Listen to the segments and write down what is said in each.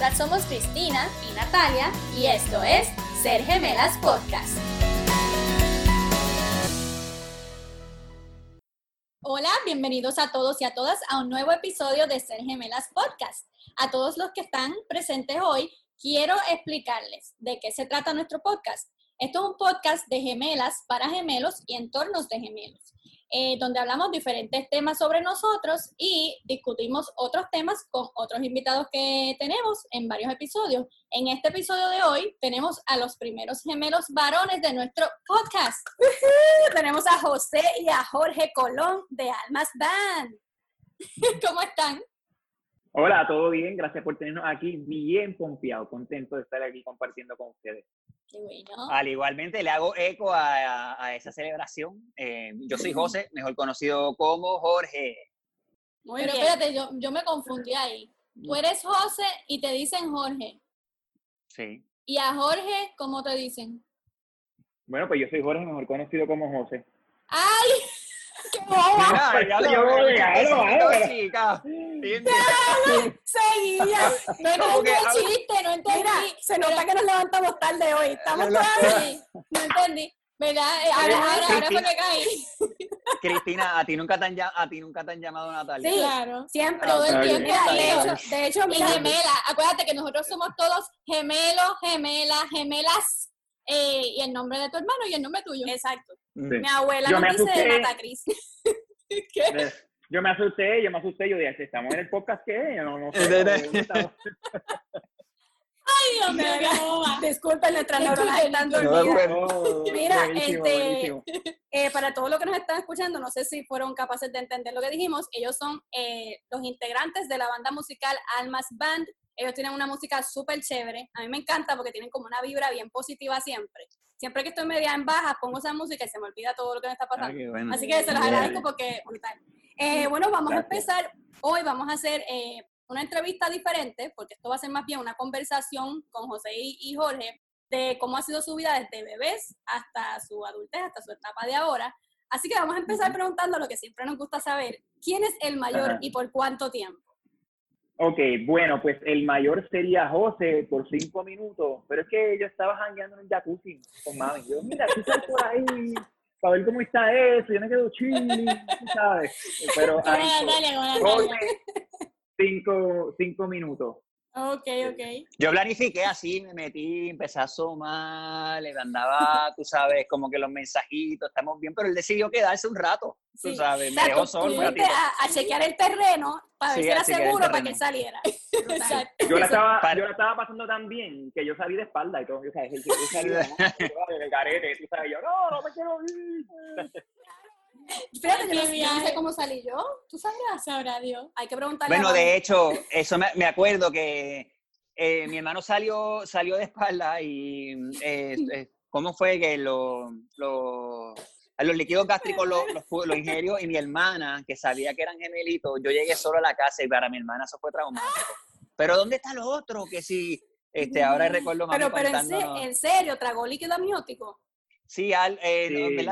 Somos Cristina y Natalia y esto es Ser Gemelas Podcast. Hola, bienvenidos a todos y a todas a un nuevo episodio de Ser Gemelas Podcast. A todos los que están presentes hoy, quiero explicarles de qué se trata nuestro podcast. Esto es un podcast de gemelas para gemelos y entornos de gemelos. Eh, donde hablamos diferentes temas sobre nosotros y discutimos otros temas con otros invitados que tenemos en varios episodios. En este episodio de hoy tenemos a los primeros gemelos varones de nuestro podcast. tenemos a José y a Jorge Colón de Almas Band. ¿Cómo están? Hola, todo bien, gracias por tenernos aquí, bien confiado, contento de estar aquí compartiendo con ustedes. Al igualmente le hago eco a, esa celebración. Eh, yo soy José, mejor conocido como Jorge. Muy Pero espérate, yo, yo me confundí ahí. Tú eres José y te dicen Jorge. Sí. ¿Y a Jorge cómo te dicen? Bueno, pues yo soy Jorge, mejor conocido como José. ¡Ay! ¡Qué boba! Mira, ya lo. Seguía. No entendí el chiste, no entendí. Mira, se nota que nos levantamos tarde hoy. Estamos todos así. No entendí. ¿Verdad? Eh, ahora, ahora, ahora fue que caí. Cristina, a ti nunca te han, a ti nunca te han llamado Natalia. Sí, claro. Siempre. Todo el tiempo. De hecho, de hecho, mi gemela. Acuérdate que nosotros somos todos gemelos, gemelas, gemelas. Eh, y el nombre de tu hermano y el nombre tuyo. Exacto. Mi abuela nos dice Nata Cris. ¿Qué? Yo me asusté, yo me asusté, yo dije, ¿estamos en el podcast qué? Yo no, no sé. Ay, Dios mío, Disculpen, nuestras neuronas están dormidas. Mira, este, eh, para todos los que nos están escuchando, no sé si fueron capaces de entender lo que dijimos, ellos son eh, los integrantes de la banda musical Almas Band. Ellos tienen una música súper chévere. A mí me encanta porque tienen como una vibra bien positiva siempre. Siempre que estoy media en baja, pongo esa música y se me olvida todo lo que me está pasando. Así que se los agradezco porque eh, bueno, vamos a empezar. Hoy vamos a hacer eh, una entrevista diferente, porque esto va a ser más bien una conversación con José y, Jorge de cómo ha sido su vida desde bebés hasta su adultez, hasta su etapa de ahora. Así que vamos a empezar preguntando lo que siempre nos gusta saber. ¿Quién es el mayor y por cuánto tiempo? Ok, bueno, pues el mayor sería José por cinco minutos, pero es que yo estaba jangueando en un jacuzzi con mami. Yo, mira, tú estás por ahí, para ver cómo está eso, yo me quedo chile, ¿sabes? Pero ahí, cinco, cinco minutos. Ok, ok. Yo planifiqué así, me metí, empecé a asomar, le mandaba, tú sabes, como que los mensajitos, estamos bien, pero él decidió quedarse un rato, tú sabes, me dejó solo un ratito. A, a, chequear el terreno para ver si era seguro para que saliera. yo, la estaba, yo la estaba pasando tan bien que yo salí de espalda y todo, yo, sabes, yo salí de, el carete, tú sabes, yo, no, no me quiero ir. Espérate, yo no, sé cómo salí yo. ¿Tú sabrás? Sabrá Dios. Hay que preguntarle. Bueno, de hecho, eso me, me acuerdo que eh, mi hermano salió, salió de espalda y eh, eh, ¿cómo fue que lo, lo, los líquidos gástricos los, los, ingirió y mi hermana, que sabía que eran gemelitos, yo llegué solo a la casa y para mi hermana eso fue traumático. Pero ¿dónde está los otros? Que si, este, ahora recuerdo más. Pero, pero en, serio, ¿tragó líquido amniótico? Sí, al, eh, sí.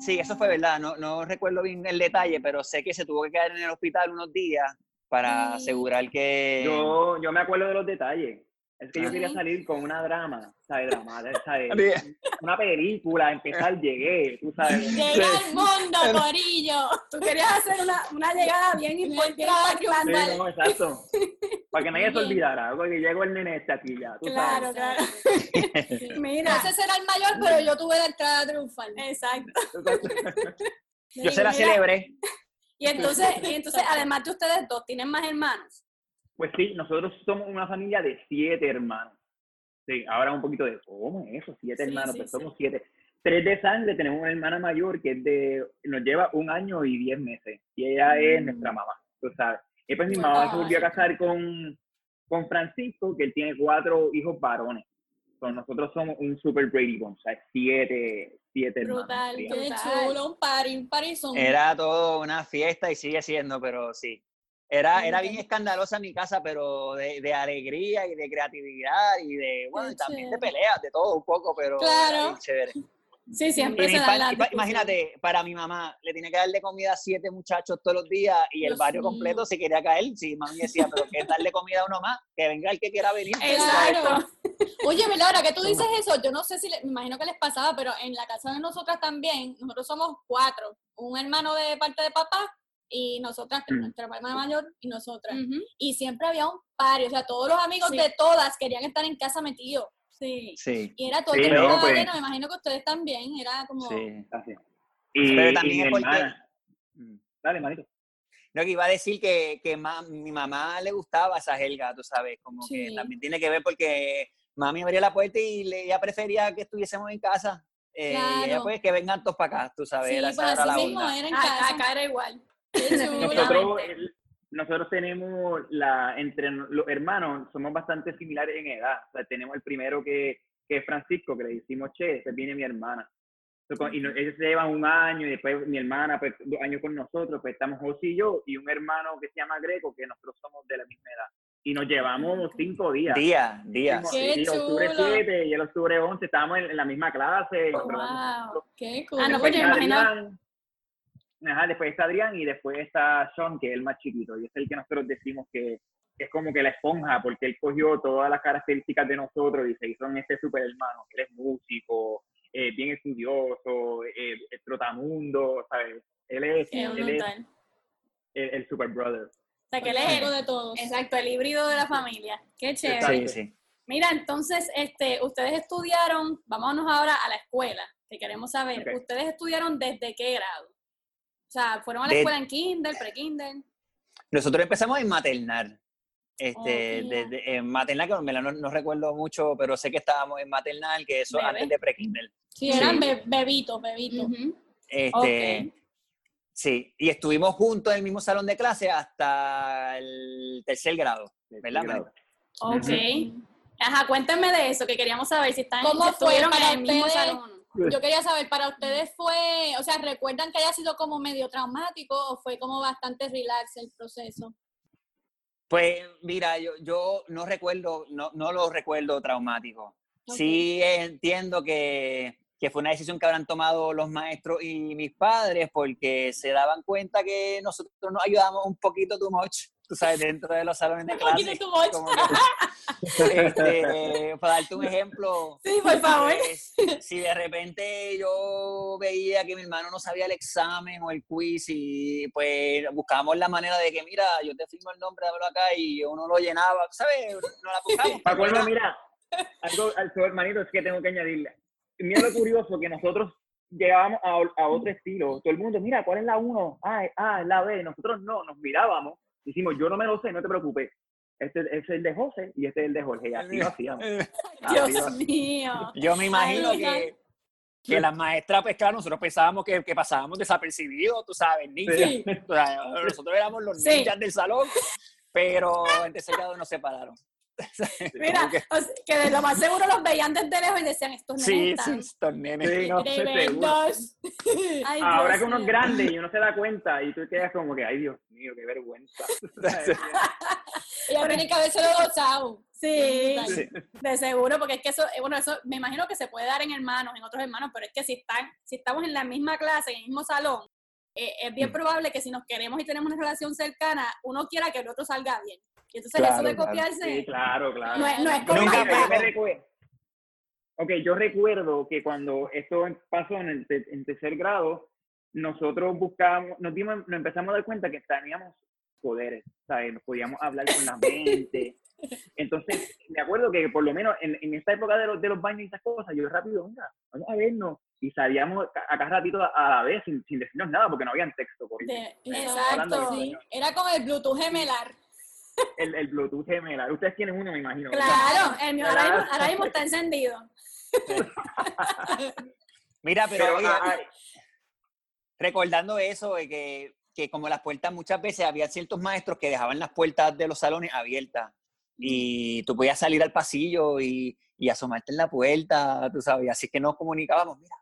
sí. eso fue verdad. No, no recuerdo bien el detalle, pero sé que se tuvo que quedar en el hospital unos días para asegurar que... Yo, yo me acuerdo de los detalles. Es que yo quería salir con una drama, ¿sabes? Drama, ¿sabes? Una película, empezar, llegué, tú sabes. Llegué al mundo, Corillo. Tú querías hacer una, una llegada bien importante. Sí, no, exacto. Para que nadie se olvidara, porque llegó el nene este aquí ya, tú claro, sabes. Claro, Mira. Ese será el mayor, pero yo tuve la entrada triunfal. Exacto. yo se la celebré. Y entonces, y entonces, además de ustedes dos, ¿tienen más hermanos? Pues sí, nosotros somos una familia de siete hermanos. Sí, ahora un poquito de, ¿cómo es eso? Siete hermanos, pues somos siete. Tres de sangre, tenemos una hermana mayor que es de, nos lleva un año y diez meses. Y ella es mm. nuestra mamá, tú sabes. Y pues mi mamá se volvió a casar con, con Francisco, que él tiene cuatro hijos varones. Entonces, nosotros somos un super Brady Bunch, o sea, siete, siete Brutal, qué chulo, un party, un party Era todo una fiesta y sigue siendo, pero sí, era, era bien escandalosa mi casa, pero de, de, alegría y de creatividad y de, bueno, y también de peleas, de todo un poco, pero claro. chévere. Sí, siempre se Imagínate, para mi mamá, le tiene que darle comida a siete muchachos todos los días y el barrio completo se quería caer. Sí, mami decía, pero que darle comida a uno más, que venga el que quiera venir. Exacto. Oye, Melora, que tú dices eso, yo no sé si, me imagino que les pasaba, pero en la casa de nosotras también, nosotros somos cuatro, un hermano de parte de papá y nosotras, mm. nuestra hermana mayor y nosotras. Y siempre había un par, o sea, todos los amigos de todas querían estar en casa metidos. Sí. sí. Y era todo el tiempo pues. me imagino que ustedes también, era como... Sí, así. Y, Pero también es porque... Mm. Dale, Marito. No, que iba a decir que, que mi mamá le gustaba esa helga, tú sabes, como que también tiene que ver porque mami abría la puerta y le, ella prefería que estuviésemos en casa. Eh, y ella pues que vengan todos para acá, tú sabes. Sí, pues así mismo era en casa. Acá era igual. Nosotros, nosotros tenemos la, entre los hermanos, somos bastante similares en edad. O sea, tenemos el primero que, que es Francisco, que le decimos, che, ese viene mi hermana. y ellos se llevan un año y después mi hermana, pues dos años con nosotros, pues estamos José y yo, y un hermano que se llama Greco, que nosotros somos de la misma edad y nos llevamos cinco días. Días, días. Qué y octubre 7 y el octubre 11 estábamos en, la misma clase. wow, qué cool. Ah, no, pues yo Ajá, después está Adrián y después está Sean, que es el más chiquito, y es el que nosotros decimos que, es como que la esponja, porque él cogió todas las características de nosotros y se hizo en este super hermano. Él es músico, eh, bien estudioso, eh, trotamundo, ¿sabes? Él es, él es el, el super brother que él es el de todos. Exacto, el híbrido de la familia. Qué chévere. Sí, sí. Mira, entonces, este, ustedes estudiaron, vámonos ahora a la escuela, que queremos saber, ¿ustedes estudiaron desde qué grado? O sea, ¿fueron a la escuela en kinder, pre-kinder? Nosotros empezamos en maternal. Este, desde, en maternal, que no, no, recuerdo mucho, pero sé que estábamos en maternal, que eso antes de pre-kinder. Sí, eran bebitos, bebitos. Este, Sí, y estuvimos juntos en el mismo salón de clase hasta el tercer grado, ¿verdad? Ok. Ajá, cuéntenme de eso, que queríamos saber si están ¿Cómo estuvieron en el mismo salón. Yo quería saber, para ustedes fue, o sea, ¿recuerdan que haya sido como medio traumático o fue como bastante relax el proceso? Pues mira, yo, yo no recuerdo, no, no lo recuerdo traumático. Sí entiendo que que fue una decisión que habrán tomado los maestros y mis padres porque se daban cuenta que nosotros nos ayudamos un poquito too much, tú sabes, dentro de los salones de clase. Un poquito too much. Este, para darte un ejemplo. Sí, por favor. si de repente yo veía que mi hermano no sabía el examen o el quiz y pues buscábamos la manera de que, mira, yo te firmo el nombre, dámelo acá y uno lo llenaba, ¿sabes? No la buscamos. acuerdo, mira, algo al hermanito es que tengo que añadirle mira lo curioso que nosotros llegábamos a, a, otro estilo. Todo el mundo, mira, ¿cuál es la 1? Ah, ah, la B. Nosotros no, nos mirábamos. Decimos, yo no me lo sé, no te preocupes. Este, es el de José y este es el de Jorge. Y así lo hacíamos. Dios mío. Yo me imagino que, que las maestras, pues claro, nosotros pensábamos que, que pasábamos desapercibidos, tú sabes, ninjas. nosotros éramos los ninjas del salón, pero en tercer grado nos separaron. Mira, que... de lo más seguro los veían desde lejos y decían, estos nenes Sí, estos nenes. Ahora que uno es grande y uno se da cuenta y tú quedas como que, ay Dios mío, qué vergüenza. Ella tiene que haberse lo gozado. Sí, de seguro, porque es que eso, eh, bueno, eso me imagino que se puede dar en hermanos, en otros hermanos, pero es que si están, si estamos en la misma clase, en el mismo salón, eh, es bien mm. probable que si nos queremos y tenemos una relación cercana, uno quiera que el otro salga bien. Y entonces eso de copiarse. Sí, claro, claro. No es, no es como. Nunca me, Ok, yo recuerdo que cuando esto pasó en el en tercer grado, nosotros buscábamos, nos, dimos, nos empezamos a dar cuenta que teníamos poderes, ¿sabes? Nos podíamos hablar con la mente. Entonces, me acuerdo que por lo menos en, en esta época de los, de los baños y esas cosas, yo rápido, venga, vamos a vernos. Y salíamos a, cada ratito a, la vez sin, sin, decirnos nada porque no había texto. exacto, sí. Era como el Bluetooth gemelar el, el Bluetooth gemelar. Ustedes tienen uno, me imagino. Claro, el mío ahora mismo, está encendido. Mira, pero, recordando eso, de que, que, como las puertas muchas veces había ciertos maestros que dejaban las puertas de los salones abiertas y tú podías salir al pasillo y, y asomarte en la puerta, tú sabes, así que nos comunicábamos, mira,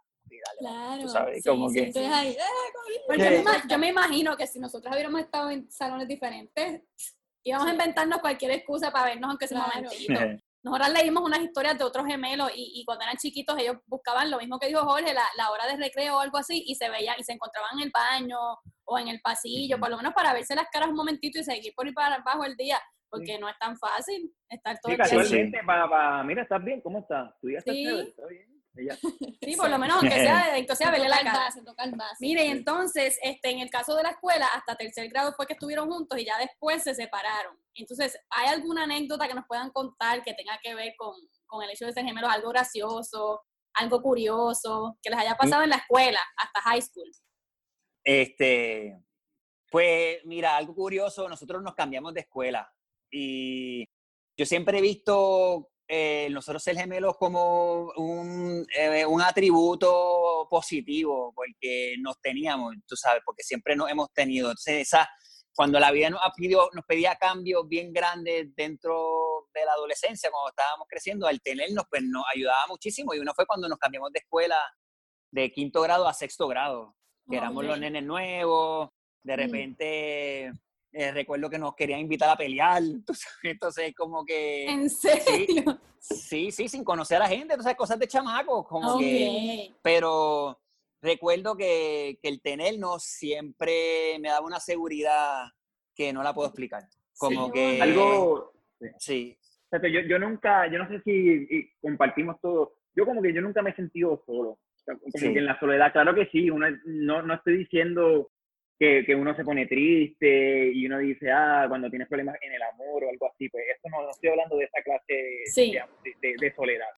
Claro, sabes, como que... ahí, eh, yo, me, imagino que si nosotros hubiéramos estado en salones diferentes, íbamos a inventarnos cualquier excusa para vernos aunque sea un momentito. nosotros leímos unas historias de otros gemelos y, cuando eran chiquitos ellos buscaban lo mismo que dijo Jorge, la, la, hora de recreo o algo así, y se veían y se encontraban en el baño o en el pasillo, por lo menos para verse las caras un momentito y seguir por ahí para abajo el día, porque no es tan fácil estar todo sí, el día. Para, mira, ¿estás bien? ¿Cómo estás? ¿Tu día está sí. ¿Está bien? Sí, por lo menos aunque sea, aunque sea verle la cara. Mire, entonces, este, en el caso de la escuela, hasta tercer grado fue que estuvieron juntos y ya después se separaron. Entonces, ¿hay alguna anécdota que nos puedan contar que tenga que ver con, con el hecho de ser gemelos? Algo gracioso, algo curioso, que les haya pasado en la escuela, hasta high school. Este, pues mira, algo curioso, nosotros nos cambiamos de escuela y yo siempre he visto eh, nosotros ser gemelos como un, eh, un, atributo positivo, porque nos teníamos, tú sabes, porque siempre nos hemos tenido. Entonces, esa, cuando la vida nos, pidió, nos pedía cambios bien grandes dentro de la adolescencia, cuando estábamos creciendo, al tenernos, pues nos ayudaba muchísimo. Y uno fue cuando nos cambiamos de escuela de quinto grado a sexto grado, que éramos los nenes nuevos, de mm. Eh, recuerdo que nos querían invitar a pelear, entonces como que... ¿En serio? Sí, sí, sin conocer a la gente, entonces cosas de chamacos, como que... Pero recuerdo que, que, el tenernos siempre me daba una seguridad que no la puedo explicar. Como que... Algo... Sí. yo, yo nunca, yo no sé si compartimos todo, yo como que yo nunca me he sentido solo. Como que en la soledad, claro que sí, uno, no, no estoy diciendo que, que, uno se pone triste y uno dice, ah, cuando tienes problemas en el amor o algo así, pues esto no, estoy hablando de esa clase de, de, soledad.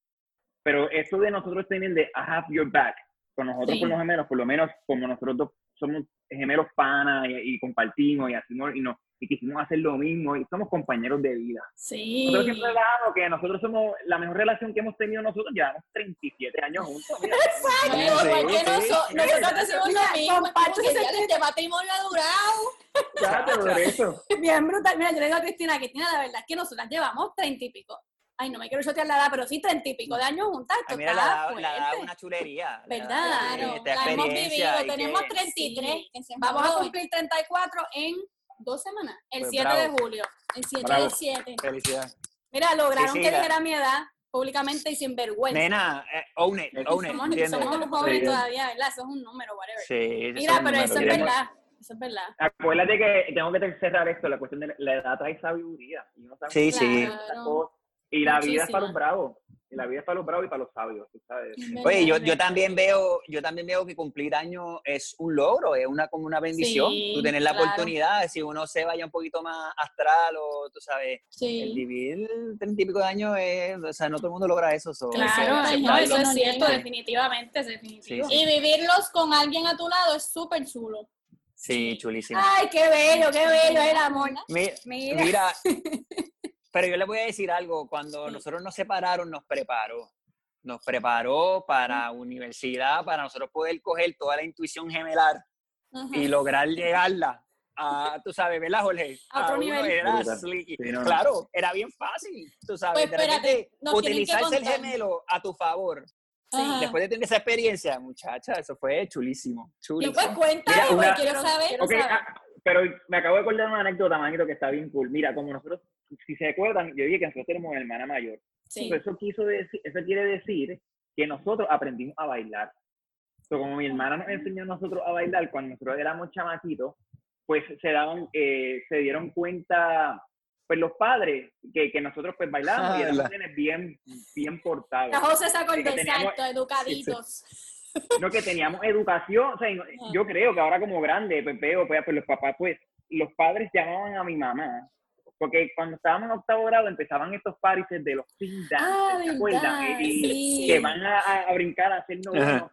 Pero eso de nosotros tener de I have your back, con nosotros por los gemelos, por lo menos como nosotros dos somos gemelos panas y, compartimos y hacemos y, no, y quisimos hacer lo mismo y somos compañeros de vida. Sí. Nosotros siempre hablamos que nosotros somos la mejor relación que hemos tenido nosotros, llevamos 37 años juntos. Exacto, sí, sí, nosotros, nosotros hacemos lo mismo, porque este matrimonio ha durado. Ya, por eso. Bien brutal. Mira, yo le digo a Cristina, Cristina, la verdad es que nosotras llevamos 30 y pico ay, no me quiero chotear la edad, pero sí treinta y pico de años juntas. Ay, mira, la, la edad una chulería. ¿Verdad? Claro, la hemos vivido, tenemos 33, vamos a cumplir 34 en dos semanas, el 7 pues de julio. El 7 del 7. Felicidades. Mira, lograron que dijera mi edad públicamente y sin vergüenza. Nena, eh, own it, own somos, it. Somos jóvenes todavía, ¿verdad? Eso es un número, whatever. Sí, Mira, pero eso es verdad. Eso es verdad. Acuérdate que tengo que cerrar esto, la cuestión de la edad trae sabiduría. Y uno sí, sí. Y la vida es para los bravos. Y la vida es para los bravos y para los sabios, ¿sabes? Oye, yo, yo también veo, yo también veo que cumplir años es un logro, es una como una bendición. tú tener la oportunidad, si uno se vaya un poquito más astral o tú sabes, el vivir treinta y pico de años es, o sea, no todo el mundo logra eso. claro, eso es cierto, definitivamente, es definitivo. Y vivirlos con alguien a tu lado es súper chulo. Sí, chulísimo. Ay, qué bello, qué bello el amor. Mira, mira Pero yo le voy a decir algo, cuando nosotros nos separaron, nos preparó. Nos preparó para universidad, para nosotros poder coger toda la intuición gemelar y lograr llegarla a, tú sabes, ¿verdad, Jorge? A otro nivel. Claro, era bien fácil, tú sabes. Pues, de utilizarse el gemelo a tu favor. Después de tener esa experiencia, muchacha, eso fue chulísimo. chulísimo. Pues cuéntame, quiero saber. Ah, pero me acabo de acordar una anécdota, manito, que está bien cool. Mira, como nosotros si se acuerdan, yo dije que nosotros tenemos una hermana mayor. eso, quiso decir, eso quiere decir que nosotros aprendimos a bailar. como mi hermana nos enseñó a nosotros a bailar cuando nosotros éramos chamaquitos, pues se daban, eh, se dieron cuenta, pues los padres, que, que nosotros pues bailábamos y éramos bien, bien portados. La José sacó el educaditos. No, que teníamos educación, o sea, yo creo que ahora como grande, pues veo, pues, pues los papás, pues, los padres llamaban a mi mamá porque cuando estábamos en octavo grado empezaban estos parises de los pin ah, Y, que van a, a, brincar a hacer novenos.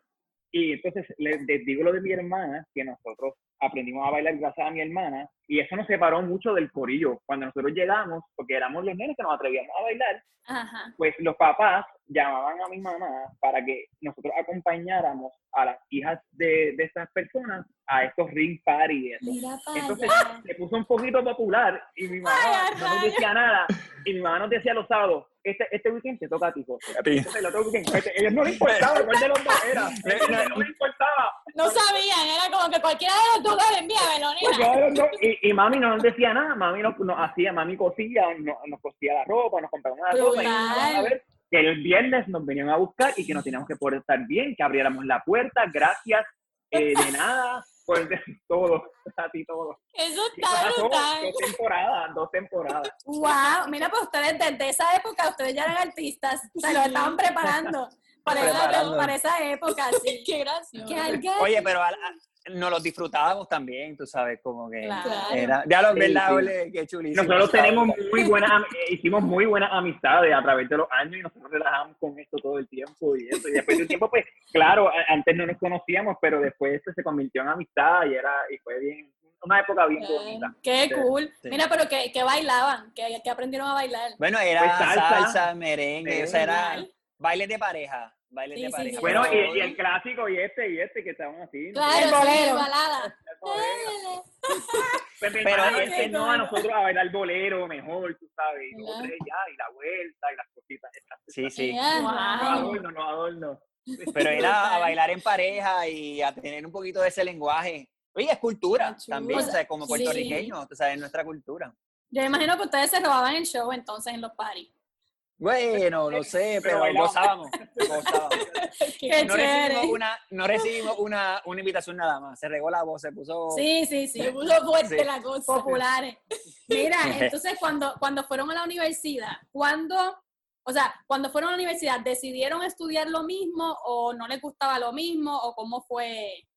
Y entonces les, digo lo de mi hermana, que nosotros aprendimos a bailar gracias a mi hermana, y eso nos separó mucho del corillo. Cuando nosotros llegamos, porque éramos los nenes que nos atrevíamos a bailar, pues los papás llamaban a mi mamá para que nosotros acompañáramos a las hijas de, de estas personas a estos ring parties. Entonces se puso un poquito popular y mi mamá no nos decía nada. Y mi mamá nos decía los sábados, este, este weekend te toca a ti, Entonces, el otro weekend, este, ellos no le importaba cuál de los dos era. No, no, le importaba. No sabían, era como que cualquiera de los dos, envíamelo, Y, y mami no nos decía nada, mami nos, hacía, mami cosía, nos, cosía la ropa, nos compraba la ropa y a ver que el viernes nos venían a buscar y que nos teníamos que poder estar bien, que abriéramos la puerta, gracias, eh, de nada, por todo, así todo. Eso está brutal. Dos temporadas, dos temporadas. Wow, mira, pues ustedes desde esa época, ustedes ya eran artistas, se lo estaban preparando. Para, esa, para esa época, sí. Qué gracioso. Oye, pero no los disfrutábamos también, tú sabes, como que era, ya lo verdad, qué chulísimo. Nosotros tenemos muy buenas, eh, hicimos muy buenas amistades a través de los años y nosotros relajamos con esto todo el tiempo y eso. Y después de un tiempo, pues, claro, antes no nos conocíamos, pero después esto se convirtió en amistad y era, y fue bien, una época bien bonita. Qué cool. Mira, pero que, que bailaban, que, que, aprendieron a bailar. Bueno, era pues salsa, merengue, o sea, era bailes de pareja. Bailes de pareja. bueno, y, el clásico y este y este que estaban así. Claro, el bolero. balada. Pues pero este no a nosotros a bailar bolero mejor, tú sabes. Y ya, y la vuelta y las cositas. Sí, sí. No adorno, no adorno. Pero era a bailar en pareja y a tener un poquito de ese lenguaje. Oye, es cultura también, o sea, como puertorriqueños, o sea, es nuestra cultura. Yo imagino que ustedes se robaban el show entonces en los parties. Bueno, no sé, pero, gozábamos. no, recibimos una, no recibimos una, una, invitación nada más. Se regó la voz, se puso. Sí, sí, sí. Se puso fuerte la cosa. Populares. Mira, entonces cuando, cuando fueron a la universidad, ¿cuándo, o sea, cuando fueron a la universidad, decidieron estudiar lo mismo o no les gustaba lo mismo o cómo fue,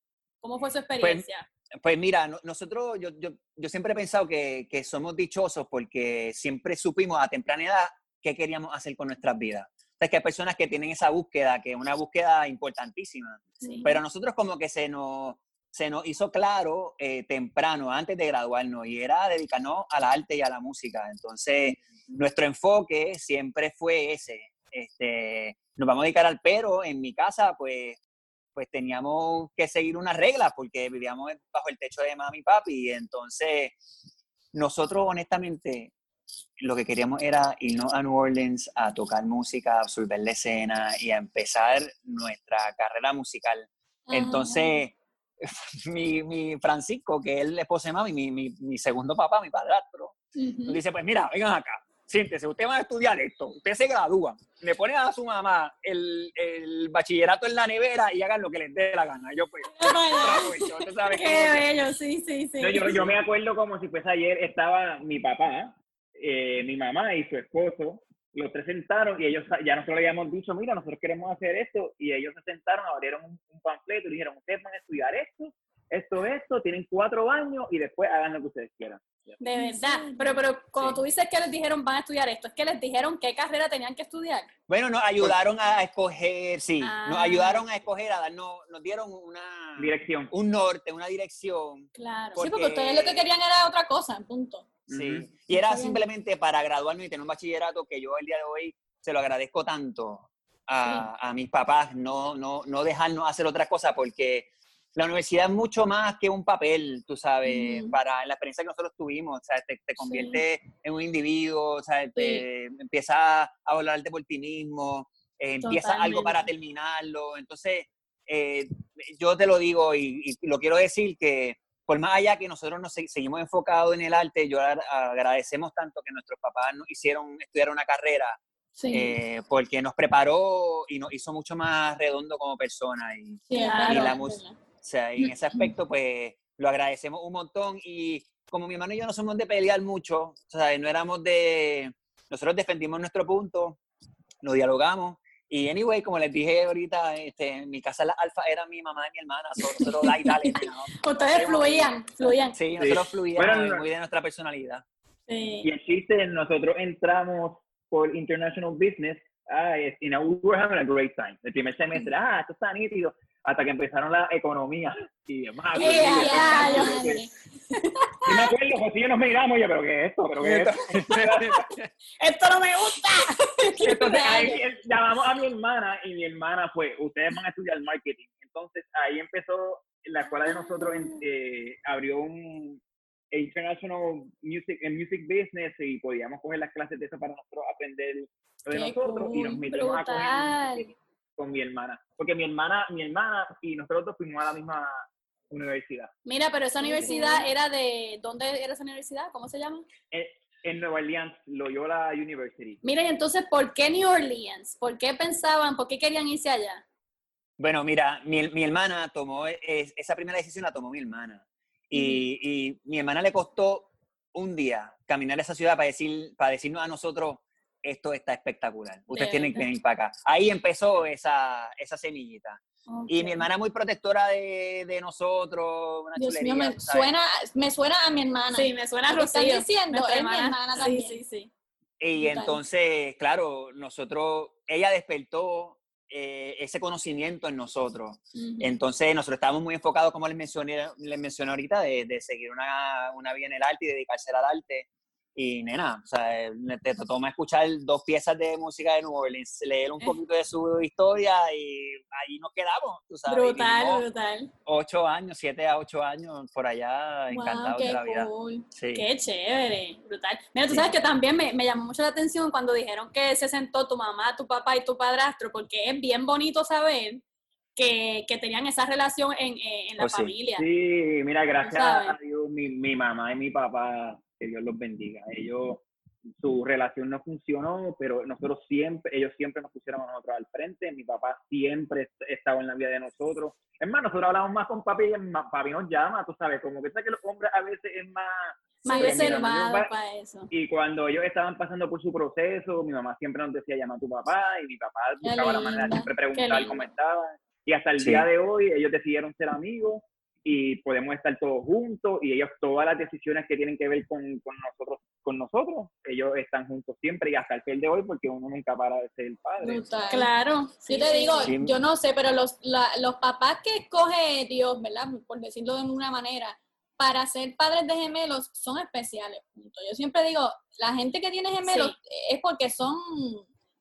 cómo fue su pues, experiencia? Pues, mira, nosotros, yo, yo, yo siempre he pensado que, que somos dichosos porque siempre supimos a temprana edad qué queríamos hacer con nuestras vidas. Es que hay personas que tienen esa búsqueda, que es una búsqueda importantísima, pero nosotros como que se nos, se nos hizo claro eh, temprano, antes de graduarnos, y era dedicarnos al arte y a la música. Entonces, nuestro enfoque siempre fue ese. Este, nos vamos a dedicar al pero en mi casa, pues, pues teníamos que seguir unas reglas porque vivíamos bajo el techo de mami y papi. Y entonces, nosotros honestamente lo que queríamos era irnos a New Orleans a tocar música, a absorber la escena y a empezar nuestra carrera musical. Entonces, mi, mi, Francisco, que es el esposo de mami, mi, mi, mi segundo papá, mi padrastro, nos dice, pues mira, vengan acá, siéntese, usted va a estudiar esto, usted se gradúa, le pone a su mamá el, el bachillerato en la nevera y hagan lo que les dé la gana. Yo pues, Qué bello, sí, sí, sí. yo, yo me acuerdo como si fuese ayer, estaba mi papá, eh, mi mamá y su esposo, los tres sentaron y ellos ya nosotros le habíamos dicho, mira, nosotros queremos hacer esto, y ellos se sentaron, abrieron un, panfleto y dijeron, ustedes van a estudiar esto, esto, esto, tienen cuatro años y después hagan lo que ustedes quieran. De verdad, pero, pero cuando tú dices que les dijeron van a estudiar esto, es que les dijeron qué carrera tenían que estudiar. Bueno, nos ayudaron a escoger, sí, nos ah. ayudaron a escoger, a darnos, nos dieron una dirección, un norte, una dirección. Claro, sí, porque ustedes lo que querían era otra cosa, punto. Sí, y era simplemente para graduarme y tener un bachillerato que yo el día de hoy se lo agradezco tanto a, a mis papás, no, no, no dejarnos hacer otra cosa porque la universidad es mucho más que un papel, tú sabes, para la experiencia que nosotros tuvimos, o sea, te, te convierte en un individuo, o sea, te, empiezas a hablarte por ti mismo, eh, empieza algo para terminarlo, entonces, eh, yo te lo digo y, y, lo quiero decir que por más allá que nosotros nos seguimos enfocados en el arte, yo agradecemos tanto que nuestros papás nos hicieron estudiar una carrera, eh, porque nos preparó y nos hizo mucho más redondo como persona. Y, la música. O sea, en ese aspecto, pues lo agradecemos un montón. Y como mi hermano y yo no somos de pelear mucho, o sea, no éramos de. Nosotros defendimos nuestro punto, lo dialogamos y anyway, como les dije ahorita, este, mi casa la alfa era mi mamá y mi hermana, nosotros y dale. Ustedes fluían, fluían. Sí, nosotros fluíamos muy de nuestra personalidad. Sí. Y el chiste, nosotros entramos por International Business, ah, you know, we were having a great time. El primer semestre, ah, esto está nítido hasta que empezaron la economía y demás. y me acuerdo, José y yo nos miramos, yo, pero ¿qué es esto? ¿Pero qué es esto? ¡Esto no me gusta! Entonces ahí llamamos a mi hermana y mi hermana fue, ustedes van a estudiar marketing. Entonces ahí empezó, la escuela de nosotros eh, abrió un International Music, Music Business y podíamos coger las clases de eso para nosotros aprender lo de nosotros y nos metimos a coger con mi hermana. Porque mi hermana, mi hermana y nosotros dos fuimos a la misma universidad. Mira, pero esa universidad era de, ¿dónde era esa universidad? ¿Cómo se llama? En, en Nueva Orleans, Loyola University. Mira, y entonces, ¿por qué New Orleans? ¿Por qué pensaban, por qué querían irse allá? Bueno, mira, mi, mi hermana tomó, esa primera decisión la tomó mi hermana. Y, y, mi hermana le costó un día caminar a esa ciudad para, decir, para decirnos a nosotros, esto está espectacular, ustedes tienen que venir para acá. Ahí empezó esa, esa semillita. Y mi hermana muy protectora de, de nosotros. Una Dios mío, me suena, me suena a mi hermana. Sí, me suena a Rocío. Están diciendo, es mi hermana también. Sí, sí, sí. Y entonces, claro, nosotros, ella despertó eh, ese conocimiento en nosotros. Entonces, nosotros estábamos muy enfocados, como les mencioné, les mencioné ahorita, de, de seguir una, una vida en el arte y dedicarse al arte. Y nena, o sea, te toma escuchar dos piezas de música de New Orleans, leer un poquito de su historia y ahí nos quedamos, tú sabes. Brutal, brutal. Ocho años, siete a ocho años por allá, encantados de la vida. Sí. Qué chévere, brutal. Mira, tú sabes que también me, me, llamó mucho la atención cuando dijeron que se sentó tu mamá, tu papá y tu padrastro, porque es bien bonito saber que, que, tenían esa relación en, en la oh, familia. Sí, mira, gracias a Dios, mi, mi mamá y mi papá que Dios los bendiga. Ellos, su relación no funcionó, pero nosotros siempre, ellos siempre nos pusieron a nosotros al frente. Mi papá siempre estaba en la vida de nosotros. Es más, nosotros hablamos más con papi y papi nos llama, tú sabes, como que sé que los hombres a veces es más... Más reservado para eso. Y cuando ellos estaban pasando por su proceso, mi mamá siempre nos decía, llama a tu papá, y mi papá buscaba la manera de siempre preguntar cómo estaba. Y hasta el día de hoy ellos decidieron ser amigos y podemos estar todos juntos y ellos todas las decisiones que tienen que ver con, con nosotros con nosotros ellos están juntos siempre y hasta el fin de hoy porque uno nunca para de ser el padre. Claro sí, te digo yo no sé pero los los papás que escoge Dios verdad por decirlo de una manera para ser padres de gemelos son especiales yo siempre digo la gente que tiene gemelos es porque son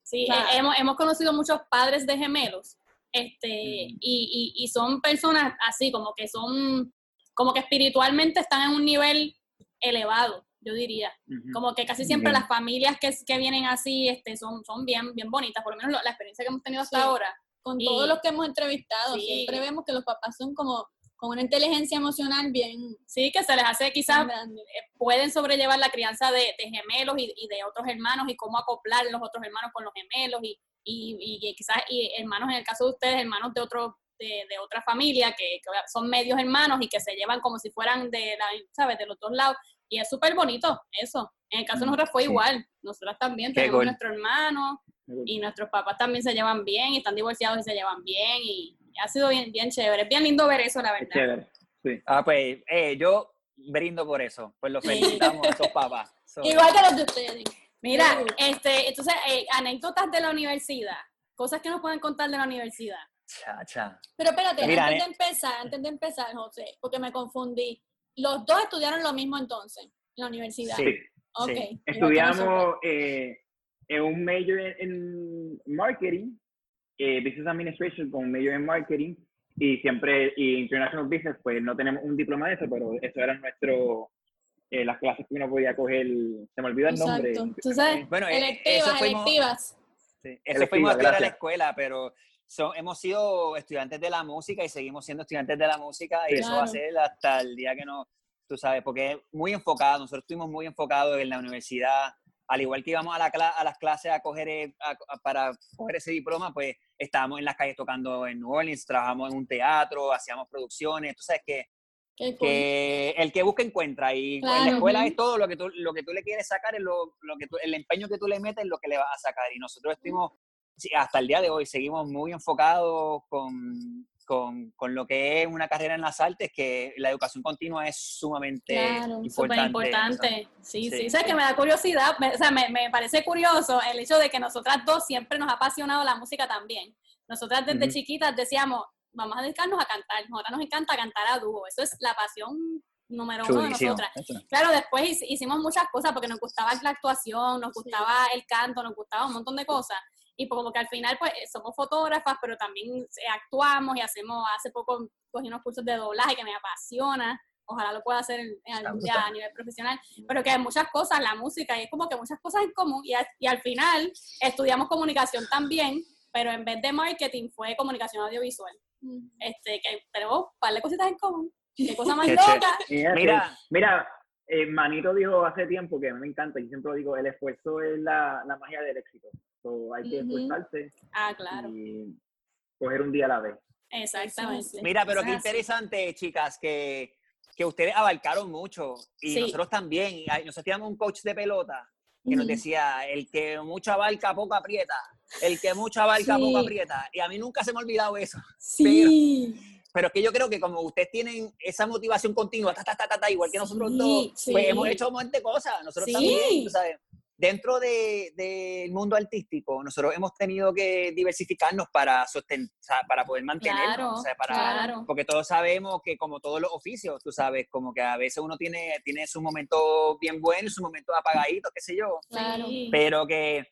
sí hemos, hemos conocido muchos padres de gemelos este, y, y, son personas así, como que son, como que espiritualmente están en un nivel elevado, yo diría. Como que casi siempre las familias que, que, vienen así este, son, son bien, bien bonitas, por lo menos la experiencia que hemos tenido hasta ahora. Con todos los que hemos entrevistado, siempre vemos que los papás son como con una inteligencia emocional bien... Sí, que se les hace quizás, eh, pueden sobrellevar la crianza de, de gemelos y, y, de otros hermanos y cómo acoplar los otros hermanos con los gemelos y, y, y quizás y hermanos, en el caso de ustedes, hermanos de otro de, de otra familia que, son medios hermanos y que se llevan como si fueran de la, ¿sabes? De los dos lados. Y es súper bonito eso. En el caso de nosotros fue igual. Nosotras también tenemos nuestro hermano y nuestros papás también se llevan bien y están divorciados y se llevan bien y ha sido bien, bien chévere. Es bien lindo ver eso, la verdad. Chévere, sí. Ah, pues eh, yo brindo por eso. Pues los felicitamos a esos papás. Igual que los de ustedes. Mira, este, entonces, eh, anécdotas de la universidad, cosas que nos pueden contar de la universidad. Cha, Pero espérate, antes de empezar, antes de empezar, José, porque me confundí. Los dos estudiaron lo mismo entonces, en la universidad. Sí. Okay. Estudiamos eh, en un major en, marketing, eh, business administration con un major en marketing y siempre y international business, pues no tenemos un diploma de eso, pero eso era nuestro eh, las clases que uno podía coger, se me olvida el nombre. ¿Tú sabes? Bueno, eh, electivas, electivas. Sí, eso fuimos a a la escuela, pero son, hemos sido estudiantes de la música y seguimos siendo estudiantes de la música y eso va a ser hasta el día que no, tú sabes, porque es muy enfocado, nosotros estuvimos muy enfocados en la universidad, al igual que íbamos a, la, a las clases a coger, eh, para coger ese diploma, pues estábamos en las calles tocando en New Orleans, trabajamos en un teatro, hacíamos producciones, tú sabes que que el que busca encuentra y en la escuela es todo lo que tú, lo que tú le quieres sacar, es lo, lo que el empeño que tú le metes es lo que le vas a sacar y nosotros estuvimos, hasta el día de hoy seguimos muy enfocados con, con, con, lo que es una carrera en las artes, que la educación continua es sumamente importante. importante. Sí, sí, sí. que me da curiosidad, o sea, me, me, parece curioso el hecho de que nosotras dos siempre nos ha apasionado la música también. Nosotras desde chiquitas decíamos, vamos a dedicarnos a cantar. Ahora nos encanta cantar a dúo. Eso es la pasión número uno de nosotras. Claro, después hicimos muchas cosas porque nos gustaba la actuación, nos gustaba el canto, nos gustaba un montón de cosas. Y pues como que al final pues somos fotógrafas, pero también actuamos y hacemos, hace poco cogí unos cursos de doblaje que me apasiona. Ojalá lo pueda hacer a nivel profesional. Pero que hay muchas cosas, la música, y es como que muchas cosas en común. Y, y al final estudiamos comunicación también pero en vez de marketing fue comunicación audiovisual. Este, que tenemos un par de cositas en común. Qué cosa más loca. Mira, mira, eh, Manito dijo hace tiempo que a mí me encanta, y siempre lo digo, el esfuerzo es la, la magia del éxito. hay que esforzarse. Ah, claro. Y coger un día a la vez. Exactamente. Mira, pero qué interesante, chicas, que, que ustedes abarcaron mucho y nosotros también. Nosotros teníamos un coach de pelota que nos decía, el que mucho abarca, poco aprieta. El que mucho abarca, poco aprieta. Y a mí nunca se me ha olvidado eso. Sí. Pero, es que yo creo que como ustedes tienen esa motivación continua, ta, ta, ta, ta, igual que nosotros dos, pues hemos hecho un montón de cosas. Nosotros también, sabes dentro del de, mundo artístico, nosotros hemos tenido que diversificarnos para sostener, para poder mantenernos, para, porque todos sabemos que como todos los oficios, tú sabes, como que a veces uno tiene, tiene sus momentos bien buenos y sus momentos apagaditos, qué sé yo, pero que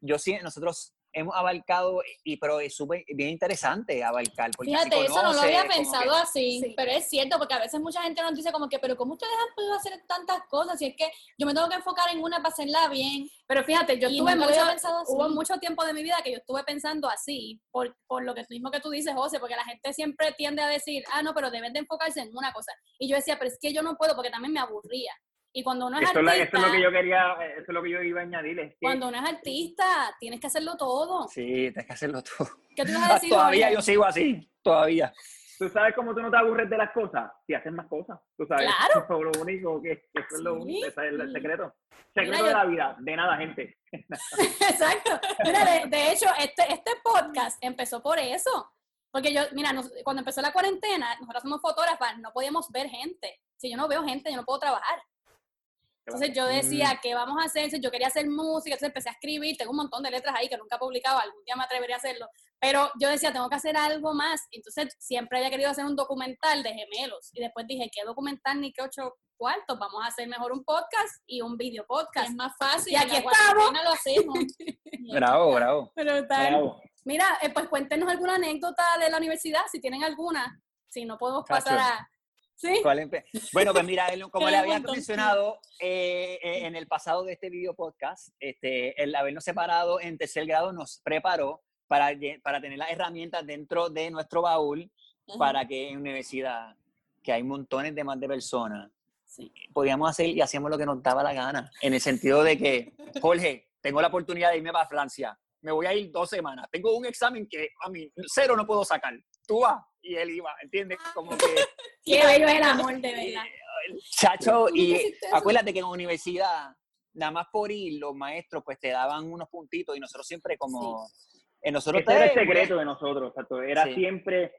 yo sí, nosotros hemos abarcado, y pero es súper bien interesante abarcar. Fíjate, eso no lo había pensado así, pero es cierto, porque a veces mucha gente nos dice como que, pero ¿cómo ustedes han podido hacer tantas cosas? Y es que yo me tengo que enfocar en una para hacerla bien. Pero fíjate, yo estuve mucho, hubo mucho tiempo de mi vida que yo estuve pensando así, por, por lo que mismo que tú dices, José, porque la gente siempre tiende a decir, ah, no, pero deben de enfocarse en una cosa. Y yo decía, pero es que yo no puedo porque también me aburría. Y cuando uno es artista. eso es lo que yo quería, eso es lo que yo iba a añadir. cuando uno es artista, tienes que hacerlo todo. Sí, tienes que hacerlo todo. ¿Qué tú vas a decir? todavía yo sigo así, todavía. ¿Tú sabes cómo tú no te aburres de las cosas? Si haces más cosas. ¿Tú sabes? Claro. Eso es lo único que, que es lo único, ese es el, secreto. Secreto de la vida, de nada, gente. Exacto. Mira, de, hecho, este, este podcast empezó por eso. Porque yo, mira, cuando empezó la cuarentena, nosotros somos fotógrafas, no podíamos ver gente. Si yo no veo gente, yo no puedo trabajar. Entonces yo decía. ¿qué vamos a hacer? Yo quería hacer música, entonces empecé a escribir, tengo un montón de letras ahí que nunca he publicado, algún día me atrevería a hacerlo, pero yo decía, tengo que hacer algo más. Entonces siempre había querido hacer un documental de gemelos y después dije, ¿qué documental ni qué ocho cuartos? Vamos a hacer mejor un podcast y un video podcast. Es más fácil. Y aquí estamos. lo hacemos. bravo, bravo. Pero tal. Mira, eh, pues cuéntenos alguna anécdota de la universidad, si tienen alguna. Si no podemos pasar a bueno, pues mira, como le había mencionado eh, eh, en el pasado de este video podcast, este, el habernos separado en tercer grado nos preparó para, para tener las herramientas dentro de nuestro baúl para que en universidad, que hay montones de más de personas, podíamos hacer y hacíamos lo que nos daba la gana. En el sentido de que, Jorge, tengo la oportunidad de irme para Francia, me voy a ir dos semanas, tengo un examen que a mí cero no puedo sacar, tú vas y él iba, ¿entiendes? Como que... Qué bello el amor, de verdad. Chacho, y acuérdate que en la universidad, nada más por ir, los maestros pues te daban unos puntitos y nosotros siempre como... En nosotros Ese era el secreto de nosotros, era siempre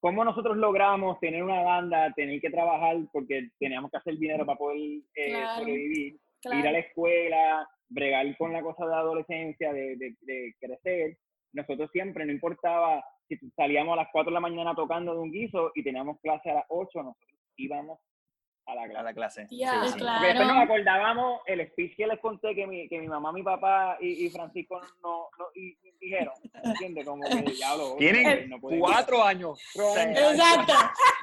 cómo nosotros logramos tener una banda, tener que trabajar porque teníamos que hacer dinero para poder eh, sobrevivir, ir a la escuela, bregar con la cosa de adolescencia, de, de, de crecer. Nosotros siempre, no importaba si salíamos a las 4 de la mañana tocando de un guiso y teníamos clase a las 8, nosotros íbamos a la clase. A la clase. Ya, claro. después nos acordábamos el speech que les conté que mi, que mi mamá, mi papá y, y Francisco no, no y, dijeron. ¿Entiendes? Como que ya lo. Tienen cuatro años. Exacto.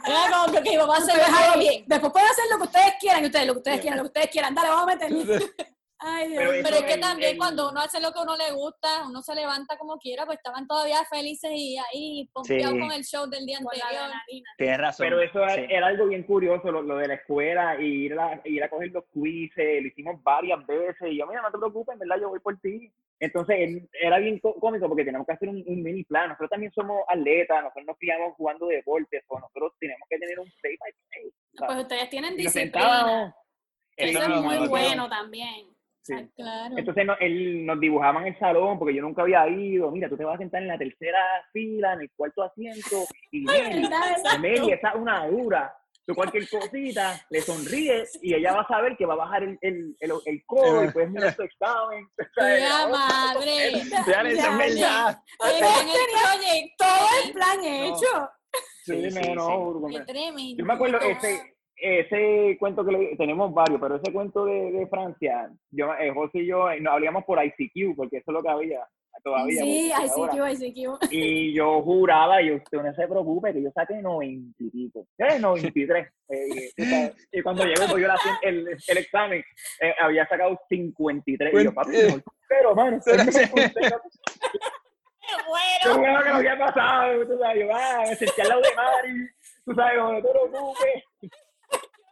Era como que mi mamá se algo bien. Después pueden hacer lo que ustedes quieran, ustedes, lo que ustedes quieran, lo que ustedes quieran. Dale, vamos a meterle. Pero, es que también cuando uno hace lo que uno le gusta, uno se levanta como quiera, pues estaban todavía felices y ahí pompeados con el show del día anterior. Tienes razón. Pero eso era algo bien curioso, lo, de la escuela, y ir a, ir a coger los quizzes, lo hicimos varias veces, y yo, mira, no te preocupes, ¿verdad? Yo voy por ti. Entonces, era bien cómico porque teníamos que hacer un, mini plan. Nosotros también somos atletas, nosotros nos criamos jugando deportes, o nosotros tenemos que tener un play by play. Pues ustedes tienen disciplina. Eso es muy bueno también. Claro. Entonces no, él, nos dibujaban el salón porque yo nunca había ido. Mira, tú te vas a sentar en la tercera fila, en el cuarto asiento, y Meli, esa es una dura. Tú cualquier cosita, le sonríes y ella va a saber que va a bajar el, el, el, el codo y puedes mirar tu examen. ¡Ya madre! Ya, ya, Todo el plan hecho. Sí, sí, no, Qué tremendo. Yo me acuerdo, ese, ese cuento que le, tenemos varios, pero ese cuento de, de Francia, yo, eh, José y yo eh, nos hablamos por ICQ, porque eso es lo que había todavía. Sí, ICQ, ICQ. Y yo juraba, y usted no se preocupe, que yo saqué 90 y pico, ¿eh? 93. eh, y cuando llegó, pues yo el, el examen, eh, había sacado 53. Y yo, papi, pero, mano, ¡Me muero! Qué que lo había pasado, tú sabes, yo, ah, me sentí al lado de Mari, tú sabes, como te lo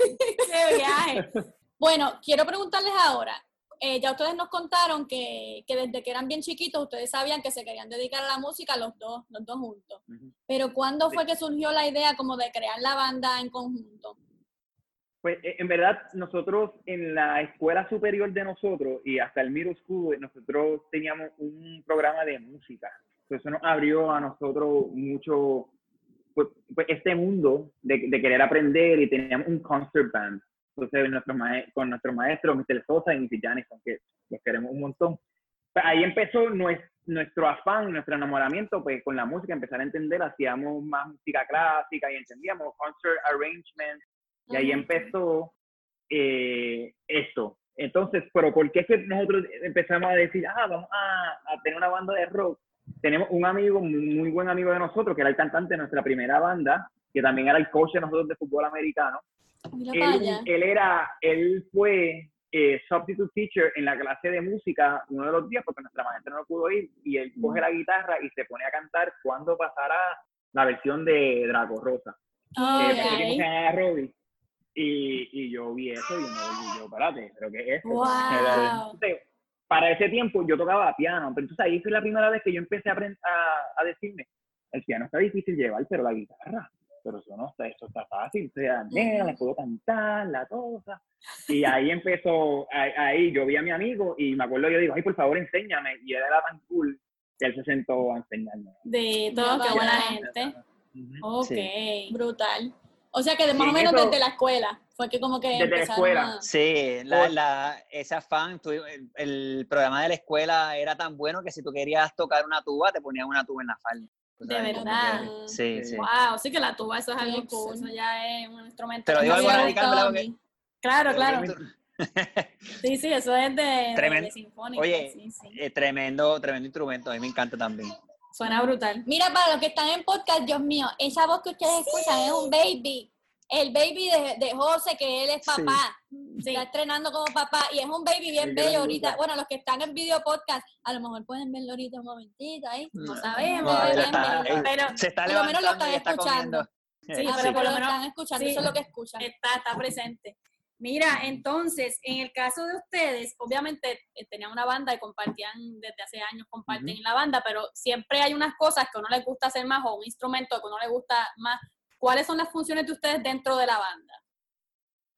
¡Qué viaje! Bueno, quiero preguntarles ahora, eh, ya ustedes nos contaron que, que, desde que eran bien chiquitos ustedes sabían que se querían dedicar a la música los dos, los dos juntos. Pero ¿cuándo fue que surgió la idea como de crear la banda en conjunto? Pues e, en verdad nosotros en la escuela superior de nosotros y hasta el middle school nosotros teníamos un programa de música. Eso nos abrió a nosotros mucho pues, pues este mundo de, de, querer aprender y teníamos un concert band entonces nuestro con nuestro maestro, Mr. Sosa y Mr. Janison, que los queremos un montón. Pues, ahí empezó nuestro, afán, nuestro enamoramiento pues con la música, empezar a entender, hacíamos más música clásica y entendíamos concert arrangement, y ahí empezó eh, esto. Entonces, pero ¿por qué es que nosotros empezamos a decir, ah, vamos a, a tener una banda de rock? Tenemos un amigo, muy buen amigo de nosotros, que era el cantante de nuestra primera banda, que también era el coach de nosotros de fútbol americano, él, era, él fue eh, substitute teacher en la clase de música uno de los días porque nuestra maestra no pudo ir y él coge la guitarra y se pone a cantar cuando pasará la versión de Draco Rosa. Oh, Y, y, yo vi eso y me yo, parate, pero ¿qué es Wow. Para ese tiempo yo tocaba piano, pero entonces ahí fue la primera vez que yo empecé a, a, a decirme, el piano está difícil llevar, pero la guitarra, pero eso no está, eso está fácil, o sea, nena, le puedo cantar, la cosa. Y ahí empezó, ahí, yo vi a mi amigo y me acuerdo, yo digo, ay, por favor, enséñame. Y él era tan cool que él se sentó a enseñarme. De todo, qué buena gente. Ok, brutal. O sea que de más o menos desde la escuela fue que como que desde la escuela. Sí, la, la, esa fan, el, programa de la escuela era tan bueno que si tú querías tocar una tuba, te ponían una tuba en la falda. De verdad. Sí, sí. Wow, sí que la tuba, eso es algo cool. Eso ya es un instrumento. Pero digo algo radical, que... Claro, claro. Sí, sí, eso es de, tremendo. de sinfónico. Oye, eh, tremendo, tremendo instrumento, a mí me encanta también. Suena brutal. Mira, para los que están en podcast, Dios mío, esa voz que ustedes escuchan es un baby el baby de, de José, que él es papá. Está estrenando como papá y es un baby bien bello ahorita. Bueno, los que están en video podcast, a lo mejor pueden verlo ahorita un momentito ahí. No, sabemos. pero se está por lo menos lo están escuchando. Sí, pero por lo menos están escuchando, eso es lo que escuchan. Está, está presente. Mira, entonces, en el caso de ustedes, obviamente eh, tenían una banda y compartían desde hace años, comparten la banda, pero siempre hay unas cosas que a uno le gusta hacer más o un instrumento que a uno le gusta más. ¿Cuáles son las funciones de ustedes dentro de la banda?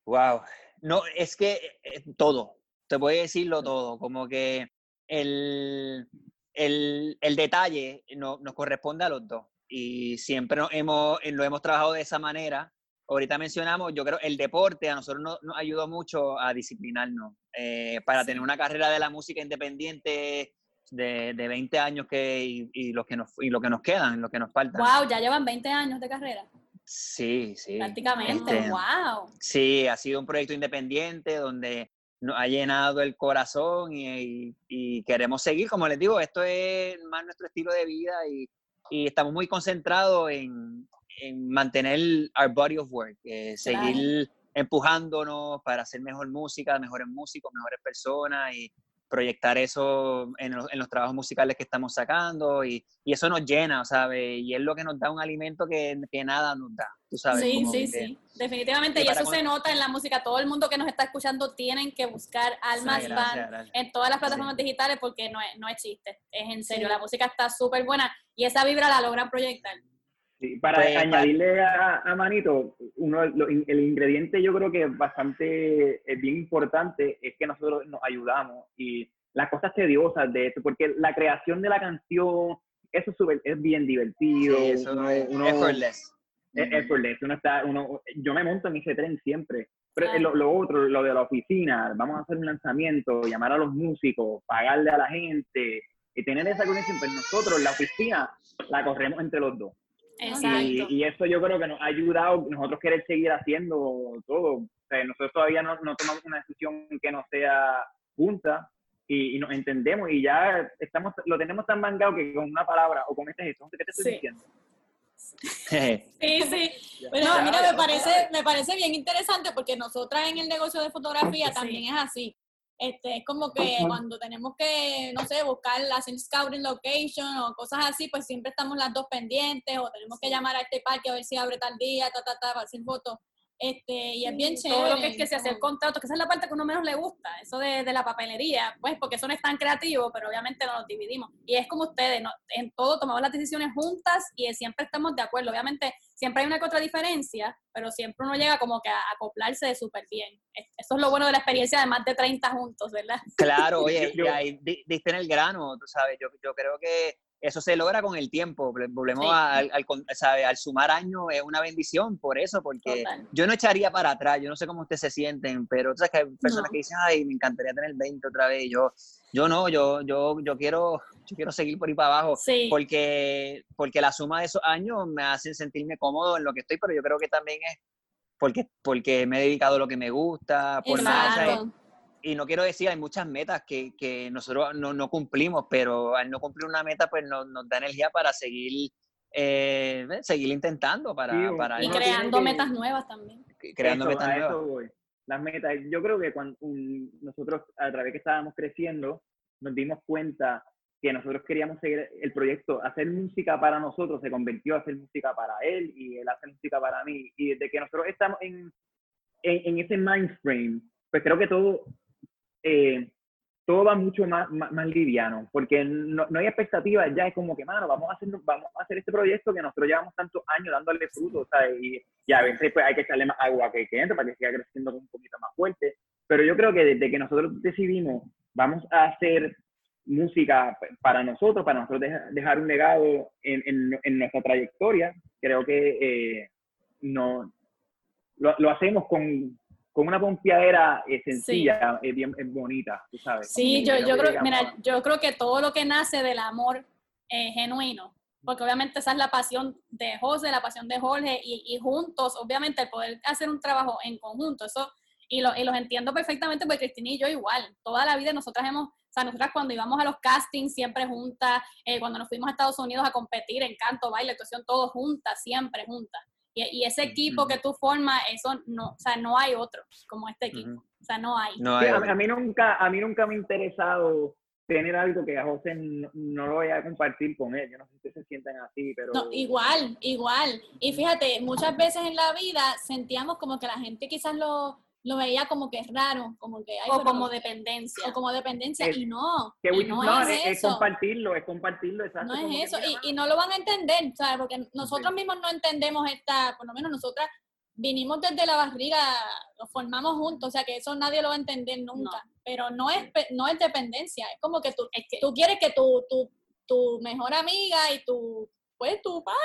Wow, no, es que eh, todo, te voy a decirlo todo, como que el, el, el detalle no, nos corresponde a los dos y siempre hemos, lo hemos trabajado de esa manera. Ahorita mencionamos, yo creo, el deporte a nosotros nos, nos ayudó mucho a disciplinarnos eh, para tener una carrera de la música independiente de, de 20 años que, y, y, lo que nos, y lo que nos quedan, lo que nos falta. Wow, ya llevan 20 años de carrera. Sí, sí. Prácticamente, wow. Este, sí, ha sido un proyecto independiente donde nos ha llenado el corazón y, queremos seguir. Como les digo, esto es más nuestro estilo de vida y, estamos muy concentrados en, mantener our body of work, eh, seguir empujándonos para hacer mejor música, mejores músicos, mejores personas y, proyectar eso en los, en los, trabajos musicales que estamos sacando y, y, eso nos llena, ¿sabes? Y es lo que nos da un alimento que, que nada nos da, ¿tú sabes? Sí, sí, sí, definitivamente, y eso se nota en la música, todo el mundo que nos está escuchando tienen que buscar Almas Band en todas las plataformas digitales porque no es, no es chiste, es en serio, la música está súper buena y esa vibra la logran proyectar. Sí, para pues, añadirle a, a, Manito, uno, el ingrediente yo creo que es bastante es bien importante es que nosotros nos ayudamos y las cosas tediosas de esto, porque la creación de la canción, eso es, es bien divertido. Sí, eso uno, es uno, effortless. Es effortless. Uno está, uno, yo me monto en ese tren siempre. Pero lo, lo, otro, lo de la oficina, vamos a hacer un lanzamiento, llamar a los músicos, pagarle a la gente, y tener esa conexión, pues nosotros la oficina la corremos entre los dos. Y, eso yo creo que nos ha ayudado nosotros querer seguir haciendo todo. O sea, nosotros todavía no, no, tomamos una decisión que no sea junta y, nos entendemos y ya estamos lo tenemos tan mangado que con una palabra o con este gesto, ¿qué te estoy diciendo? sí, sí. Bueno, mira, me parece, me parece bien interesante porque nosotras en el negocio de fotografía también es así. Este, es como que cuando tenemos que, no sé, buscar, hacer scouting location o cosas así, pues siempre estamos las dos pendientes o tenemos que llamar a este parque a ver si abre tal día, ta, ta, ta, para hacer fotos. Este, y es bien chévere. Todo lo que es que se hace el contrato, que esa es la parte que uno menos le gusta, eso de, de, la papelería, pues porque eso no es tan creativo, pero obviamente nos dividimos. Y es como ustedes, ¿no? en todo tomamos las decisiones juntas y siempre estamos de acuerdo. Obviamente siempre hay una que otra diferencia, pero siempre uno llega como que a acoplarse súper bien. Eso es lo bueno de la experiencia de más de 30 juntos, ¿verdad? Claro, oye, y ahí diste en el grano, tú sabes, yo, yo creo que eso se logra con el tiempo. Volvemos al, al, al, sumar años, es una bendición por eso, porque yo no echaría para atrás, yo no sé cómo ustedes se sienten, pero sabes que hay personas que dicen, ay, me encantaría tener 20 otra vez. Yo, yo no, yo, yo, yo quiero, yo quiero seguir por ahí para abajo, porque, porque la suma de esos años me hace sentirme cómodo en lo que estoy, pero yo creo que también es porque, porque me he dedicado a lo que me gusta, por más, y no quiero decir, hay muchas metas que, que nosotros no, no, cumplimos, pero al no cumplir una meta, pues nos, nos da energía para seguir, eh, seguir intentando. Para, para y creando metas nuevas también. Creando metas nuevas. Las metas, yo creo que cuando nosotros, a través que estábamos creciendo, nos dimos cuenta que nosotros queríamos seguir el proyecto, hacer música para nosotros, se convirtió a hacer música para él y él hace música para mí. Y desde que nosotros estamos en, en, en ese mind frame, pues creo que todo eh, todo va mucho más, más, liviano, porque no, no, hay expectativas, ya es como que, mano, vamos a, hacer, vamos a hacer este proyecto que nosotros llevamos tantos años dándole fruto, ¿sabes? Y, y, a veces pues hay que echarle más agua que, que entre para que siga creciendo un poquito más fuerte, pero yo creo que desde que nosotros decidimos, vamos a hacer música para nosotros, para nosotros dejar un legado en, en, en nuestra trayectoria, creo que eh, no, lo, lo hacemos con, con una pompeadera eh, sencilla, sí. bien bonita, tú sabes. Sí, yo, yo creo, mira, yo creo que todo lo que nace del amor eh, genuino, porque obviamente esa es la pasión de José, la pasión de Jorge, y, y juntos, obviamente, el poder hacer un trabajo en conjunto, eso, y, lo, y los entiendo perfectamente, porque Cristina y yo igual, toda la vida nosotras hemos, o sea, nosotras cuando íbamos a los castings siempre juntas, eh, cuando nos fuimos a Estados Unidos a competir en canto, baile, actuación, todos juntas, siempre juntas. Y, ese equipo que tú formas, eso no, o sea, no hay otro como este equipo. O sea, no hay. a, mí nunca, a mí nunca me ha interesado tener algo que a José no, lo voy a compartir con él. Yo no sé si se sientan así, pero... No, igual, igual. Y fíjate, muchas veces en la vida sentíamos como que la gente quizás lo, lo veía como que es raro, como que... o como dependencia. O como dependencia, y no. no, es, compartirlo, es compartirlo, exacto. No es eso, y, y, no lo van a entender, ¿sabes? Porque nosotros mismos no entendemos esta, por lo menos nosotras vinimos desde la barriga, lo formamos juntos, o sea que eso nadie lo va a entender nunca. Pero no es, no es dependencia, es como que tú, es que tú quieres que tu, tu, tu mejor amiga y tu, pues tu pana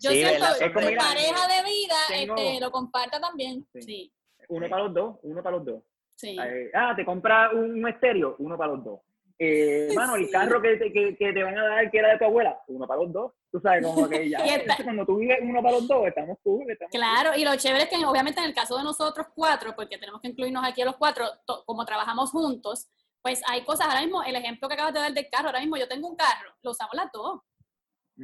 yo siento que mi pareja de vida este, lo comparta también. Sí. Uno para los dos, uno para los dos. Sí. ah, te compras un, estéreo, uno para los dos. Eh, mano, el carro que te, que, que te, van a dar que era de tu abuela, uno para los dos. Tú sabes, como que ya, cuando tú vives uno para los dos, estamos cool. claro, y lo chévere es que obviamente en el caso de nosotros cuatro, porque tenemos que incluirnos aquí a los cuatro, como trabajamos juntos, pues hay cosas, ahora mismo, el ejemplo que acabas de dar del carro, ahora mismo yo tengo un carro, lo usamos las dos.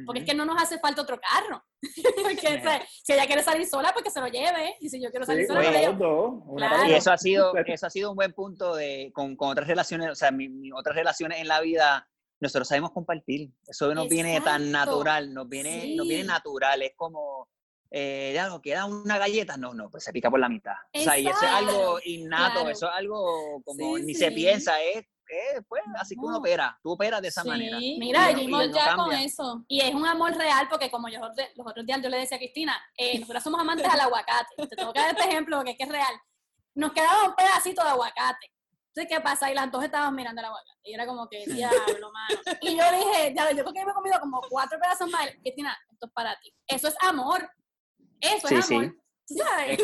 Porque es que no nos hace falta otro carro. porque si ella quiere salir sola, pues que se lo lleve. Y si yo quiero salir sola, pues Y eso ha sido, eso ha sido un buen punto de, con, con otras relaciones, o sea, mi, otras relaciones en la vida, nosotros sabemos compartir. Eso nos viene tan natural, nos viene, nos viene natural. Es como, eh, ya lo queda una galleta, no, no, pues se pica por la mitad. O sea, y eso es algo innato, eso es algo como ni se piensa, es eh, pues así que uno opera, tú operas de esa manera. Mira, vivimos ya con eso. Y es un amor real porque como yo los otros días yo le decía a Cristina, eh, nosotros somos amantes al aguacate. Te tengo que dar este ejemplo porque es que es real. Nos quedaba un pedacito de aguacate. Entonces, ¿qué pasa? Y las dos estaban mirando el aguacate. Y era como que, diablo, mano. Y yo dije, ya, yo creo que me he comido como cuatro pedazos más. Cristina, esto es para ti. Eso es amor. Eso es amor. Sí. ¿Sabes?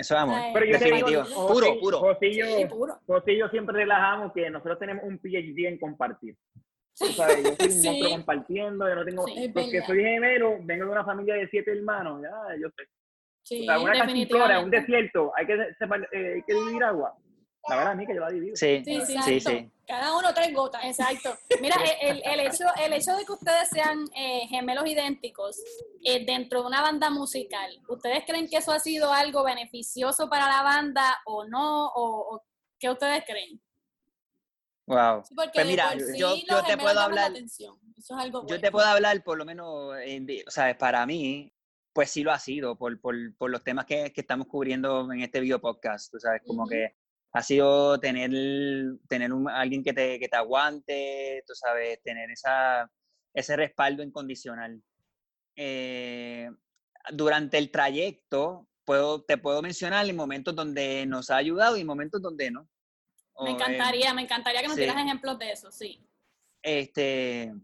Eso es amor. Eso vamos. Pero yo Definitivo. Digo, puro, puro. José y, yo, siempre relajamos que nosotros tenemos un PhD en compartir. O sea, yo soy un monstruo compartiendo, yo no tengo, porque soy gemelo, vengo de una familia de siete hermanos, ya, yo sé. Sí, o sea, una castiflora, un desierto, hay que, eh, hay que vivir agua. La verdad, a mí que yo la divido. Sí, sí, sí, Cada uno tres gotas, exacto. Mira, el, el, hecho, el hecho de que ustedes sean eh, gemelos idénticos eh, dentro de una banda musical, ¿ustedes creen que eso ha sido algo beneficioso para la banda o no? O, ¿Qué ustedes creen? Wow. pues mira, yo, yo te puedo hablar. Eso es algo Yo te puedo hablar, por lo menos, o sea, para mí, pues sí lo ha sido, por, por, por los temas que, que, estamos cubriendo en este video podcast. Tú sabes, como que ha sido tener, tener un, alguien que te, que te aguante, tú sabes, tener esa, ese respaldo incondicional. Eh, durante el trayecto, puedo, te puedo mencionar en momentos donde nos ha ayudado y momentos donde no. me encantaría, me encantaría que nos dieras ejemplos de eso, sí. Este,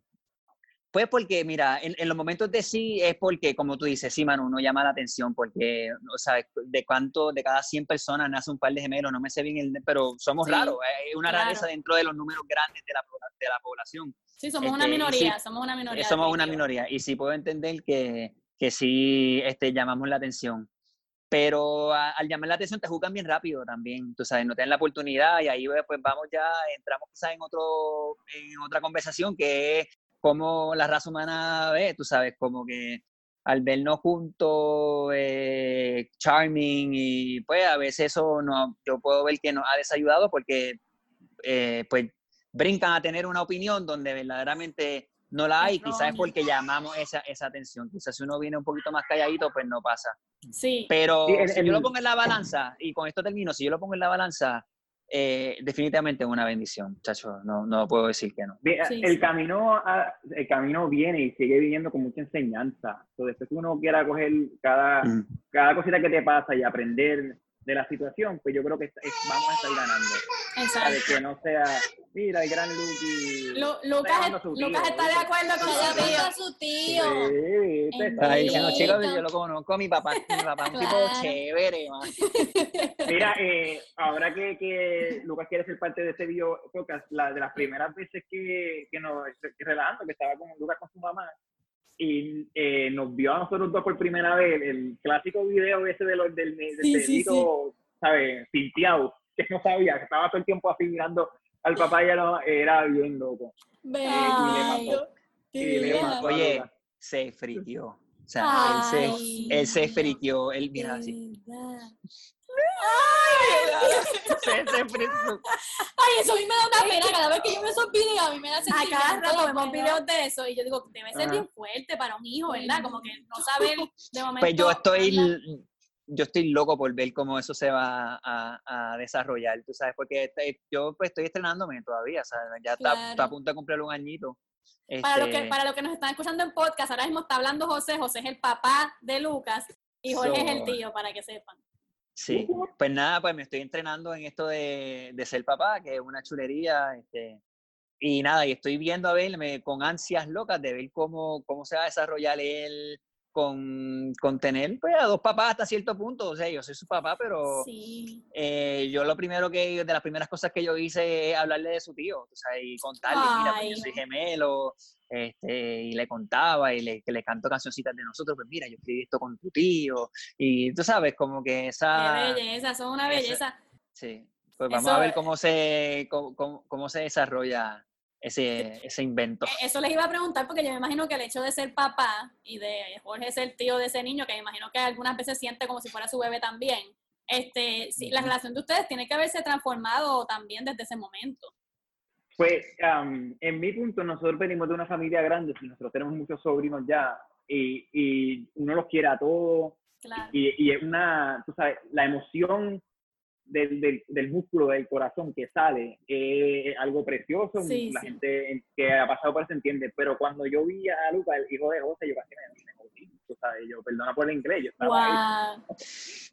pues porque, mira, en, los momentos de sí es porque, como tú dices, sí, Manu, uno llama la atención porque, o sea, de cuánto, de cada 100 personas nace un par de gemelos, no me sé bien el, pero somos raros, es una rareza dentro de los números grandes de la, de la población. Sí, somos una este, minoría, somos una minoría. Somos una minoría, y sí puedo entender que, que sí este, llamamos la atención. Pero al llamar la atención te juzgan bien rápido también, tú sabes, no te dan la oportunidad y ahí pues vamos ya, entramos quizás en, otro, en otra conversación que es cómo la raza humana ve, tú sabes, como que al vernos juntos, eh, charming, y pues a veces eso no, yo puedo ver que nos ha desayudado porque eh, pues brincan a tener una opinión donde verdaderamente no la hay, quizás es porque llamamos esa, esa atención. Quizás si uno viene un poquito más calladito, pues no pasa. Sí. Pero si yo lo pongo en la balanza, y con esto termino, si yo lo pongo en la balanza, eh, definitivamente es una bendición, muchachos, no, no puedo decir que no. el, Camino, el camino viene y sigue viniendo con mucha enseñanza. Entonces, después que uno quiera coger cada, mm. cada cosita que te pasa y aprender de la situación, pues yo creo que vamos a estar ganando. Exacto. De que no sea, mira, el gran Lucky. Lucas, Lucas está de acuerdo con su tío. su tío. Sí, está diciendo, chicos, yo lo conozco, mi papá, mi papá es un tipo chévere, man. Mira, eh, ahora que, que, Lucas quiere ser parte de este video podcast, la, de las primeras veces que, que nos relajando, que estaba con Lucas con su mamá, y eh, nos vio a nosotros dos por primera vez el clásico video ese de los, del, del sí, dedito, ¿sabes? Pinteado, que no sabía, que estaba todo el tiempo así mirando al papá y ya no, era bien loco. Oye, se friqueó. O sea, él se, él se friqueó, él mira así. Ay, eso a mí me da una pena. Cada vez que yo veo esos videos, a mí me da sentimiento. A cada rato vemos videos de eso y yo digo, debe ser bien fuerte para un hijo, ¿verdad? Como que no saber de momento. Pues yo estoy. Yo estoy loco por ver cómo eso se va a, a desarrollar, tú sabes, porque este, yo pues estoy estrenándome todavía, ¿sabes? Ya está, está, a punto de cumplir un añito. Para, lo que, este para lo que nos están escuchando en podcast, ahora mismo está hablando José, José es el papá de Lucas y Jorge es el tío, para que sepan. Sí, pues nada, pues me estoy entrenando en esto de, de ser papá, que es una chulería, este, y nada, y estoy viendo a verme con ansias locas de ver cómo, cómo se va a desarrollar él con, con tener pues, a dos papás hasta cierto punto. O sea, yo soy su papá, pero eh, yo lo primero que, de las primeras cosas que yo hice es hablarle de su tío, o sea, y contarle, mira, pues, yo soy gemelo, este, y le contaba y le, que le canto cancioncitas de nosotros, pues mira, yo escribí esto con tu tío, y tú sabes, como que esa... Qué belleza, son una belleza. sí, pues vamos a ver cómo se, cómo, cómo se desarrolla ese, ese invento. E, eso les iba a preguntar porque yo me imagino que el hecho de ser papá y de Jorge ser tío de ese niño, que me imagino que algunas veces siente como si fuera su bebé también, este, la relación de ustedes tiene que haberse transformado también desde ese momento. Pues en mi punto, nosotros venimos de una familia grande, nosotros tenemos muchos sobrinos ya y, y uno los quiere a todos. Y, y, es una, tú sabes, la emoción del, del, músculo del corazón que sale es algo precioso. la gente que ha pasado por eso entiende. Pero cuando yo vi a Luca, el hijo de José, yo casi me, me tú sabes, yo, perdona por el inglés, yo estaba ahí.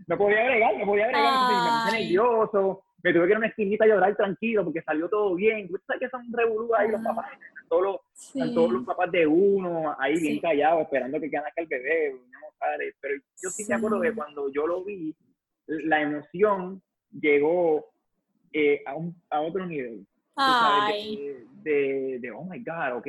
No podía agregar, no podía agregar, me puse nervioso, me tuve que ir a una esquinita a llorar tranquilo porque salió todo bien. Tú sabes que son revolú ahí los papás, todos los, todos los papás de uno ahí bien callados, esperando que nazca el bebé. Pero yo sí me acuerdo de cuando yo lo vi, la emoción llegó eh, a, un, a otro nivel. Ay. De, de, oh my God, ok,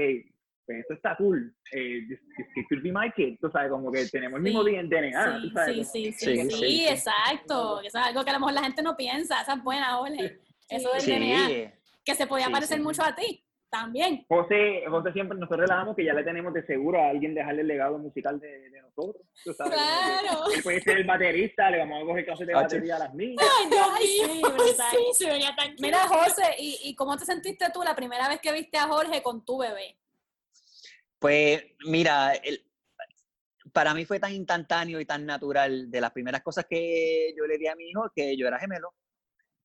pues esto está cool. Eh, this, could be my kid. Tú sabes, como que tenemos el mismo DNA. Sí, sí, sí, sí, sí, exacto. Eso es algo que a lo mejor la gente no piensa. Esa es buena, Ole. Eso del DNA. Que se podía parecer mucho a ti También. José, José siempre nosotros relajamos que ya le tenemos de seguro a alguien dejarle el legado musical de, de nosotros. Claro. Él puede ser el baterista, le vamos a coger clases de batería a las niñas. Ay, sí, sí, se veía tan Mira, José, ¿y, ¿y cómo te sentiste tú la primera vez que viste a Jorge con tu bebé? Pues mira, el, para mí fue tan instantáneo y tan natural de las primeras cosas que yo le di a mi hijo que yo era gemelo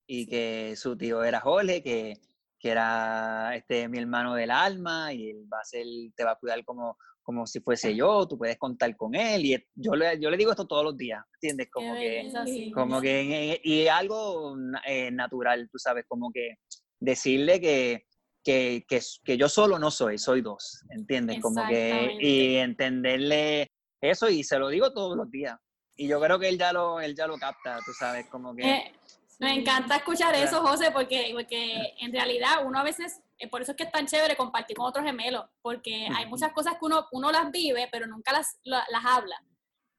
y que su tío era Jorge, que, que era este, mi hermano del alma y él va a ser, te va a cuidar como, como si fuese yo, tú puedes contar con él y yo le, yo le digo esto todos los días, ¿entiendes? Como que, como que, y algo eh, natural, tú sabes, como que decirle que, que, que, que, yo solo no soy, soy dos, ¿entiendes? Como que, y entenderle eso y se lo digo todos los días. Y yo creo que él ya lo, él ya lo capta, tú sabes, como que... Eh, me encanta escuchar eso, José, porque, porque en realidad uno a veces, eh, por eso es que es tan chévere compartir con otros gemelos, porque hay muchas cosas que uno, uno las vive, pero nunca las, las habla.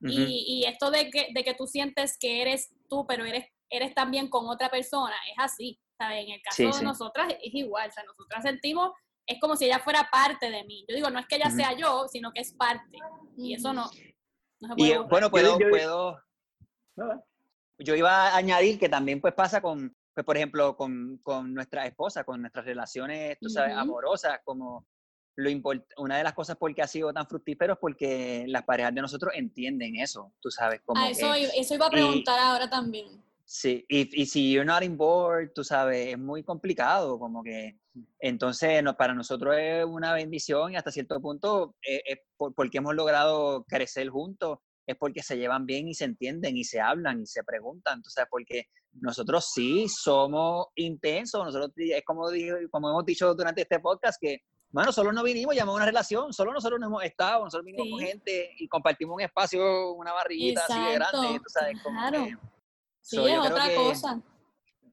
y, y, esto de que, de que tú sientes que eres tú, pero eres, eres también con otra persona, es así. ¿sabes? En el caso de nosotras es igual, o sea, nosotras sentimos es como si ella fuera parte de mí. Yo digo, no es que ella sea yo, sino que es parte. Y eso no. y bueno, puedo, puedo. Yo iba a añadir que también pues pasa con, pues por ejemplo, con, con nuestra esposa, con nuestras relaciones, tú sabes, amorosas, como lo una de las cosas por qué ha sido tan fructífero es porque las parejas de nosotros entienden eso, tú sabes. Como ah, eso, eso iba a preguntar ahora también. Sí, y, y si you're not in board, tú sabes, es muy complicado, como que, entonces no, para nosotros es una bendición y hasta cierto punto es, es porque hemos logrado crecer juntos, es porque se llevan bien y se entienden y se hablan y se preguntan, entonces porque nosotros sí somos intensos, nosotros es como, como hemos dicho durante este podcast que, bueno, solo no vinimos, llamamos una relación, solo nosotros no hemos estado, nosotros vinimos con gente y compartimos un espacio, una barriguita así de grande, tú sabes, como claro. Sí, es otra cosa.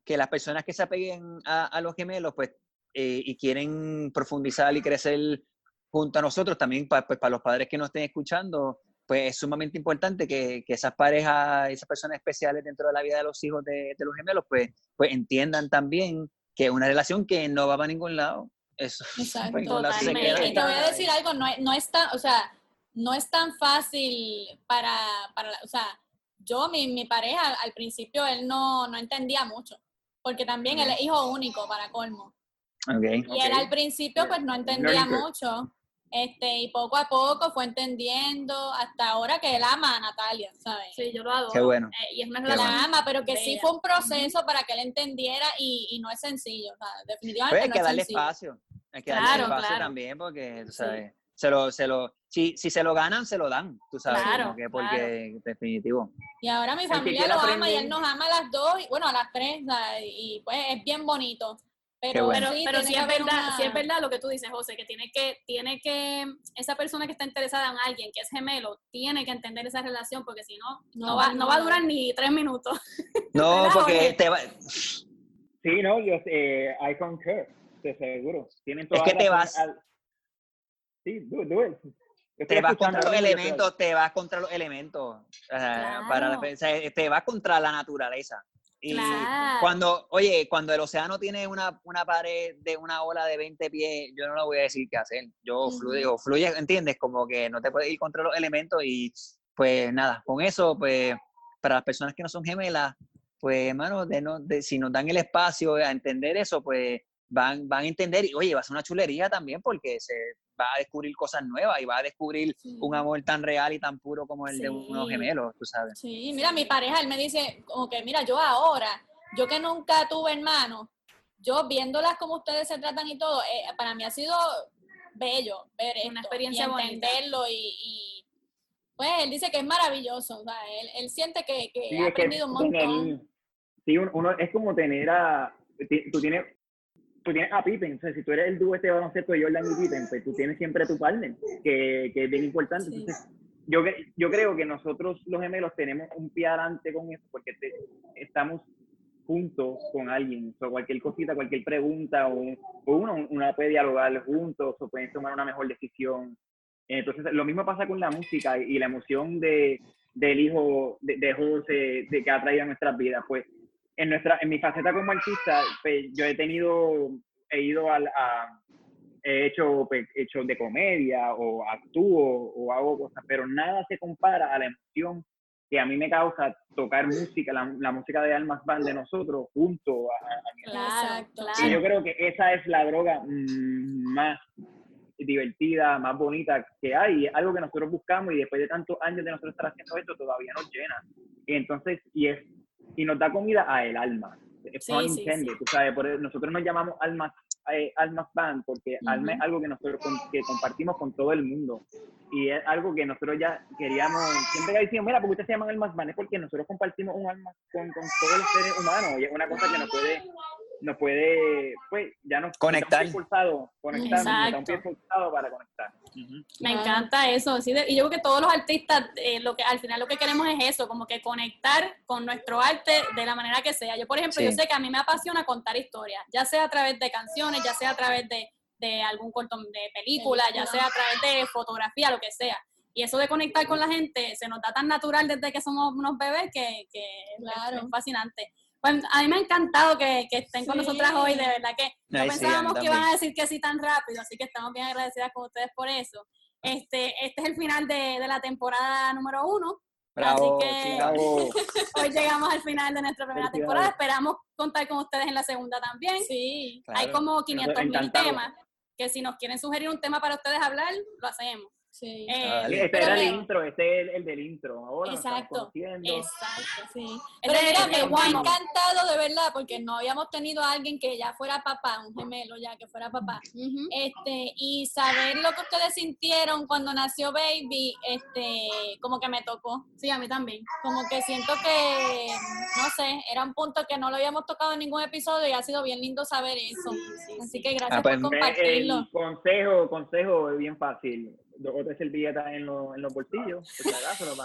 Que las personas que se apeguen a, los gemelos, pues, eh, y quieren profundizar y crecer junto a nosotros, también pues, para los padres que nos estén escuchando, pues es sumamente importante que, que, esas parejas, esas personas especiales dentro de la vida de los hijos de, de los gemelos, pues, pues entiendan también que es una relación que no va para ningún lado. Eso. Exacto, totalmente. Y te voy a decir algo, no, no es tan, o sea, no es tan fácil para, para o sea, yo, mi, mi pareja, al principio él no, no entendía mucho, porque también él es hijo único para colmo. Okay, y él al principio pues no entendía mucho, este, y poco a poco fue entendiendo hasta ahora que él ama a Natalia, ¿sabes? Sí, yo lo adoro. Qué bueno. Eh, y es una la ama, pero que sí fue un proceso para que él entendiera y, y no es sencillo, o sea, definitivamente pues hay que darle espacio, hay que darle espacio también porque, ¿sabes? se lo, se lo, si, si se lo ganan, se lo dan, tú sabes, claro, que porque definitivo. Y ahora mi familia lo ama y él nos ama a las dos, y, bueno, a las tres, y pues es bien bonito. Pero, pero, sí, pero sí, es verdad, sí es verdad lo que tú dices, José, que tiene que, tiene que, esa persona que está interesada en alguien que es gemelo, tiene que entender esa relación, porque si no, no, va, no va a durar ni tres minutos. No, porque te va... Sí, no, yo, eh, I concur, te seguro. Tienen es que te vas... Sí, do, do it. Te vas contra los elementos, te vas contra los elementos. para la, te vas contra la naturaleza. Y cuando, oye, cuando el océano tiene una, una, pared de una ola de 20 pies, yo no le voy a decir qué hacer. Yo fluye, fluye, ¿entiendes? Como que no te puedes ir contra los elementos y pues nada, con eso, pues para las personas que no son gemelas, pues hermano, de no, de, si nos dan el espacio a entender eso, pues van, van a entender y oye, va a ser una chulería también porque se va a descubrir cosas nuevas y va a descubrir un amor tan real y tan puro como el de unos gemelos, tú sabes. Sí, mira, mi pareja, él me dice como que, mira, yo ahora, yo que nunca tuve hermanos, yo viéndolas como ustedes se tratan y todo, eh, para mí ha sido bello ver una experiencia y entenderlo y, pues él dice que es maravilloso, o sea, él, él siente que, que ha aprendido un montón. sí, uno, es como tener a, tú tienes tú tienes a Pippen, o sea, si tú eres el dúo este baloncesto de Jordan y Pippen, pues tú tienes siempre a tu partner, que, que es bien importante. Entonces, yo, yo creo que nosotros los gemelos tenemos un pie adelante con eso, porque estamos juntos con alguien, o cualquier cosita, cualquier pregunta, o, uno, uno puede dialogar juntos, o pueden tomar una mejor decisión. Entonces, lo mismo pasa con la música y la emoción de, del hijo de, de José, de que ha traído a nuestras vidas, pues en, nuestra, en mi faceta como artista, pues, yo he tenido, he ido a, he hecho, hecho de comedia o actúo o hago cosas, pero nada se compara a la emoción que a mí me causa tocar música, la, música de Almas Band de nosotros junto a, mi claro, claro. Y yo creo que esa es la droga mm, más divertida, más bonita que hay, algo que nosotros buscamos y después de tantos años de nosotros estar haciendo esto todavía nos llena. Y entonces, y es, y nos da comida a el alma. Es sí, sabes, por nosotros nos llamamos almas eh, Almas Band, porque Alma es algo que nosotros que compartimos con todo el mundo. Y es algo que nosotros ya queríamos, siempre que decimos, mira, ¿por qué ustedes se llaman Almas Band? Es porque nosotros compartimos un alma con, con todos los seres humanos. Y es una cosa que nos puede nos puede, pues, ya nos conectar. conectar, un pie para conectar. Me encanta eso. ¿sí? Y yo creo que todos los artistas, eh, lo que al final lo que queremos es eso, como que conectar con nuestro arte de la manera que sea. Yo, por ejemplo, yo sé que a mí me apasiona contar historias, ya sea a través de canciones, ya sea a través de, de algún corto de película, ya sea a través de fotografía, lo que sea. Y eso de conectar con la gente se nos da tan natural desde que somos unos bebés que, que es fascinante. Pues a mí me ha encantado que, que estén con nosotras hoy, de verdad que no pensábamos que iban a decir que sí tan rápido, así que estamos bien agradecidas con ustedes por eso. Este, este es el final de, de la temporada número uno. Bravo, así que hoy llegamos al final de nuestra primera temporada. Esperamos contar con ustedes en la segunda también. Sí, hay como 500 mil temas que si nos quieren sugerir un tema para ustedes hablar, lo hacemos. Sí. Eh, este era el intro, este es el, del intro. Ahora exacto. Exacto, sí. Pero mira, me ha encantado de verdad porque no habíamos tenido a alguien que ya fuera papá, un gemelo ya que fuera papá. Este, y saber lo que ustedes sintieron cuando nació Baby, este, como que me tocó. Sí, a mí también. Como que siento que, no sé, era un punto que no lo habíamos tocado en ningún episodio y ha sido bien lindo saber eso. Así que gracias ah, por pues, compartirlo. El consejo, consejo bien fácil o tres servilletas en, lo, en los bolsillos, por si acaso, lo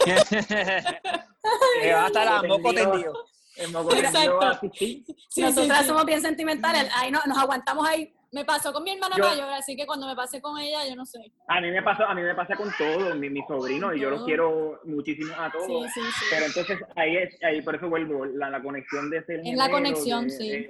Que va a estar a moco tendido. Exacto. Sí, Nosotras somos bien sentimentales, ahí no, nos aguantamos ahí. Me pasó con mi hermana mayor, así que cuando me pasé con ella, yo no sé. A mí me pasó, a mí me pasa con todos, mi, mi sobrino, y yo los quiero muchísimo a todos. Sí, sí, sí. Pero entonces ahí es, ahí por eso vuelvo, la, la conexión de ser En la conexión, sí.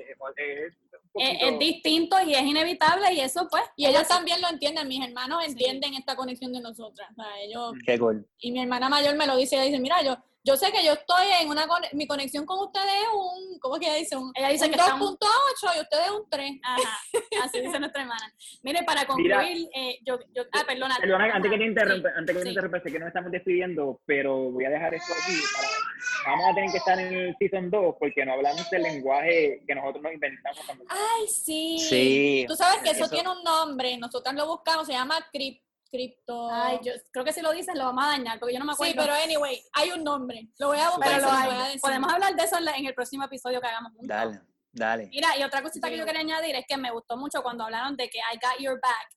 Es, es, distinto y es inevitable y eso pues. Y ellos también lo entienden, mis hermanos entienden esta conexión de nosotras. O sea, ellos, Qué cool. Y mi hermana mayor me lo dice, ella dice, mira, yo yo sé que yo estoy en una mi conexión con ustedes es un, ¿cómo es que ella dice? Un, ella dice un 2.8 y ustedes un 3. Ajá, así dice nuestra hermana. Mire, para concluir, eh, yo, yo, ah, perdona. Perdona, antes que te interrumpa, antes que te interrumpa, sé que nos estamos despidiendo, pero voy a dejar esto aquí. Para, vamos a tener que estar en el Season 2 porque no hablamos del lenguaje que nosotros nos inventamos. Ay, sí. Sí. Tú sabes que eso, eso tiene un nombre, nosotros lo buscamos, se llama Crypt cripto. Ay, yo creo que si lo dices lo vamos a dañar, porque yo no me acuerdo. Sí, pero anyway, hay un nombre. Lo voy a buscar. Pero lo Podemos hablar de eso en, el próximo episodio que hagamos juntos. Dale, dale. Mira, y otra cosita que yo quería añadir es que me gustó mucho cuando hablaron de que I got your back.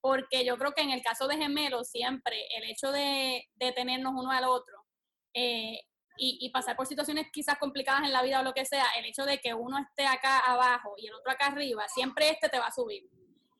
Porque yo creo que en el caso de gemelos, siempre el hecho de, de tenernos uno al otro eh, y, y, pasar por situaciones quizás complicadas en la vida o lo que sea, el hecho de que uno esté acá abajo y el otro acá arriba, siempre este te va a subir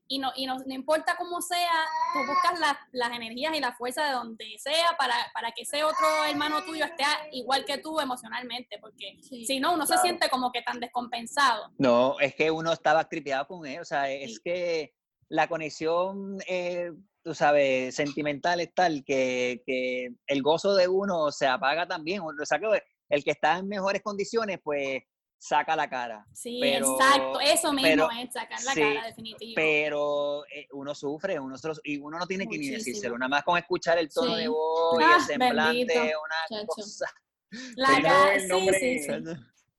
y no, y no, importa cómo sea, tú buscas las energías y la fuerza de donde sea para, para, que ese otro hermano tuyo esté igual que tú emocionalmente, porque si no, uno se siente como que tan descompensado. No, es que uno estaba tripeado con él, o sea, es que la conexión, eh, tú sabes, sentimental es tal que, que, el gozo de uno se apaga también, o sea, que el que está en mejores condiciones, pues saca la cara. Sí, exacto, eso mismo es sacar la cara, definitivo. Pero eh, uno sufre, uno y uno no tiene que ni decírselo, nada más con escuchar el tono de voz y el ah, semblante, una cosa. La tengo, el nombre, sí, sí,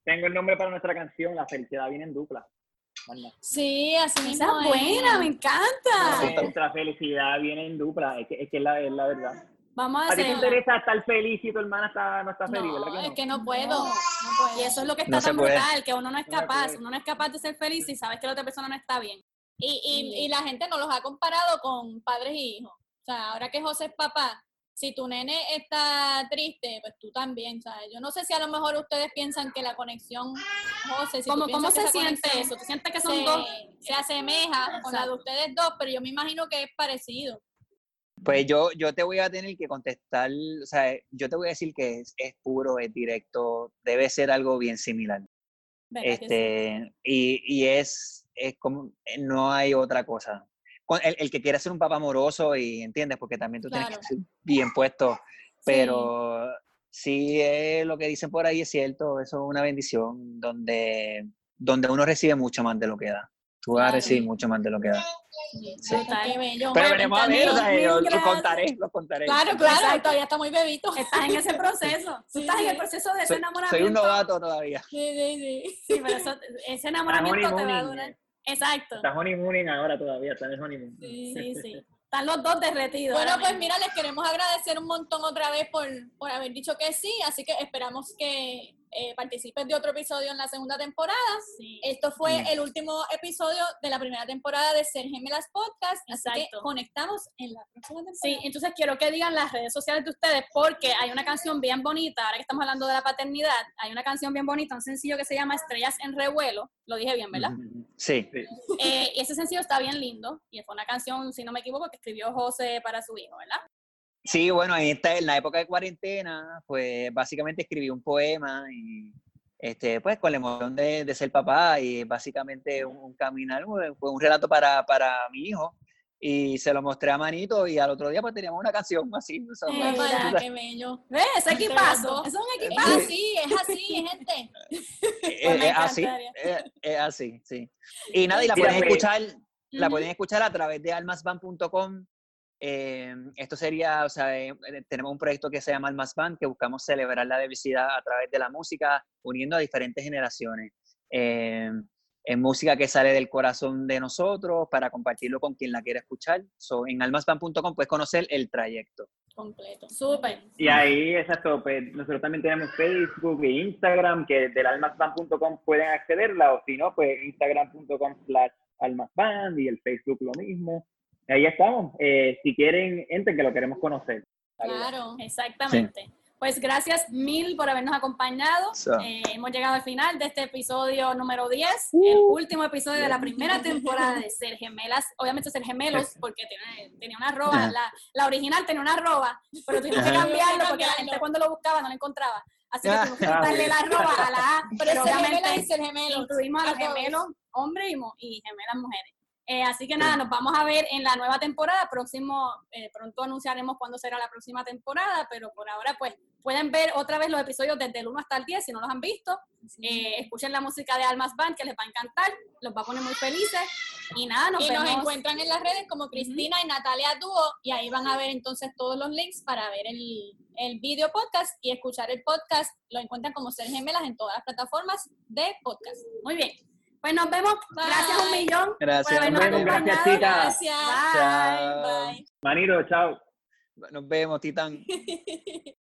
tengo el nombre para nuestra canción, La felicidad viene en dupla. Sí, así mismo. Esa buena, me encanta. Nuestra felicidad viene en dupla, es que es, que la, es la verdad. Vamos a, ¿A ti te interesa estar feliz y tu hermana está, no está feliz, ¿verdad que no? es que no puedo, Y eso es lo que está tan brutal, que uno no es capaz, uno no es capaz de ser feliz y sabes que la otra persona no está bien. Y, y, y la gente nos los ha comparado con padres y hijos. O sea, ahora que José es papá, si tu nene está triste, pues tú también, ¿sabes? Yo no sé si a lo mejor ustedes piensan que la conexión, José, si ¿Cómo, ¿cómo se siente eso? ¿Tú sientes que son dos? Se asemeja con la de ustedes dos, pero yo me imagino que es parecido. Pues yo, yo te voy a tener que contestar, o sea, yo te voy a decir que es, es puro, es directo, debe ser algo bien similar. Este, y, y es, es como, no hay otra cosa. el, que quiere ser un papá amoroso y entiendes, porque también tú tienes que ser bien puesto, pero sí. es lo que dicen por ahí es cierto, eso es una bendición donde, donde uno recibe mucho más de lo que da. Tú vas a recibir mucho más de lo que da. Sí. Pero veremos a ver, lo, contaré, lo contaré. Claro, claro, todavía está muy bebito. Estás en ese proceso. Tú estás en el proceso de ese enamoramiento. Soy un novato todavía. Sí, sí, sí. Sí, pero eso, ese enamoramiento te va a durar. Exacto. Estás honeymooning ahora todavía, estás en honeymoon. Sí, sí, sí. Están los dos derretidos. Bueno, pues mira, les queremos agradecer un montón otra vez por, por haber dicho que sí, así que esperamos que eh, participes de otro episodio en la segunda temporada. Esto fue el último episodio de la primera temporada de Ser Gemelas Podcast. Así que conectamos en la próxima temporada. Sí, entonces quiero que digan las redes sociales de ustedes porque hay una canción bien bonita, ahora que estamos hablando de la paternidad, hay una canción bien bonita, un sencillo que se llama Estrellas en Revuelo. Lo dije bien, ¿verdad? Sí. Eh, ese sencillo está bien lindo y fue una canción, si no me equivoco, que escribió José para su hijo, ¿verdad? Sí, bueno, en, esta, en la época de cuarentena, pues básicamente escribí un poema y este, pues con la emoción de, ser papá y básicamente un, caminar, fue un relato para, para mi hijo y se lo mostré a Manito y al otro día pues teníamos una canción así. qué bello. ¿Ves? Ese equipazo. Es un equipazo. Sí, es así, gente. es, así, es, así, sí. Y nada, y la pueden escuchar, la pueden escuchar a través de almasban.com eh, esto sería, o sea, eh, eh, tenemos un proyecto que se llama Almas Band, que buscamos celebrar la diversidad a través de la música, uniendo a diferentes generaciones. Eh, es música que sale del corazón de nosotros para compartirlo con quien la quiera escuchar. So, en almasband.com puedes conocer el trayecto. Completo. Súper. Y ahí, exacto, pues nosotros también tenemos Facebook e Instagram, que del almasband.com pueden accederla, o si no, pues instagram.com slash almasband y el Facebook lo mismo ahí estamos. Eh, si quieren, entren que lo queremos conocer. Claro, exactamente. Pues gracias mil por habernos acompañado. Eh, hemos llegado al final de este episodio número 10, el uh. último episodio de la primera temporada de Ser Gemelas. Obviamente Ser Gemelos, porque tenía una arroba, la, la, original tenía una arroba, pero tuvimos que cambiarlo porque la gente cuando lo buscaba no lo encontraba. Así que tuvimos que quitarle la arroba a la A. Pero, obviamente ser gemelos. incluimos a los gemelos hombres y gemelas mujeres. Eh, así que nada, nos vamos a ver en la nueva temporada. Próximo, eh, pronto anunciaremos cuándo será la próxima temporada, pero por ahora, pues, pueden ver otra vez los episodios desde el 1 hasta el 10 si no los han visto. Eh, escuchen la música de Almas Band que les va a encantar, los va a poner muy felices. Y nada, nos y nos encuentran en las redes como Cristina y Natalia Dúo, y ahí van a ver entonces todos los links para ver el, el video podcast y escuchar el podcast. Lo encuentran como Ser Gemelas en todas las plataformas de podcast. Muy bien. Pues nos vemos. Gracias un millón. Gracias. Por habernos gracias, chicas. Gracias. Bye. Bye. Manito, chao. Nos vemos, Titán.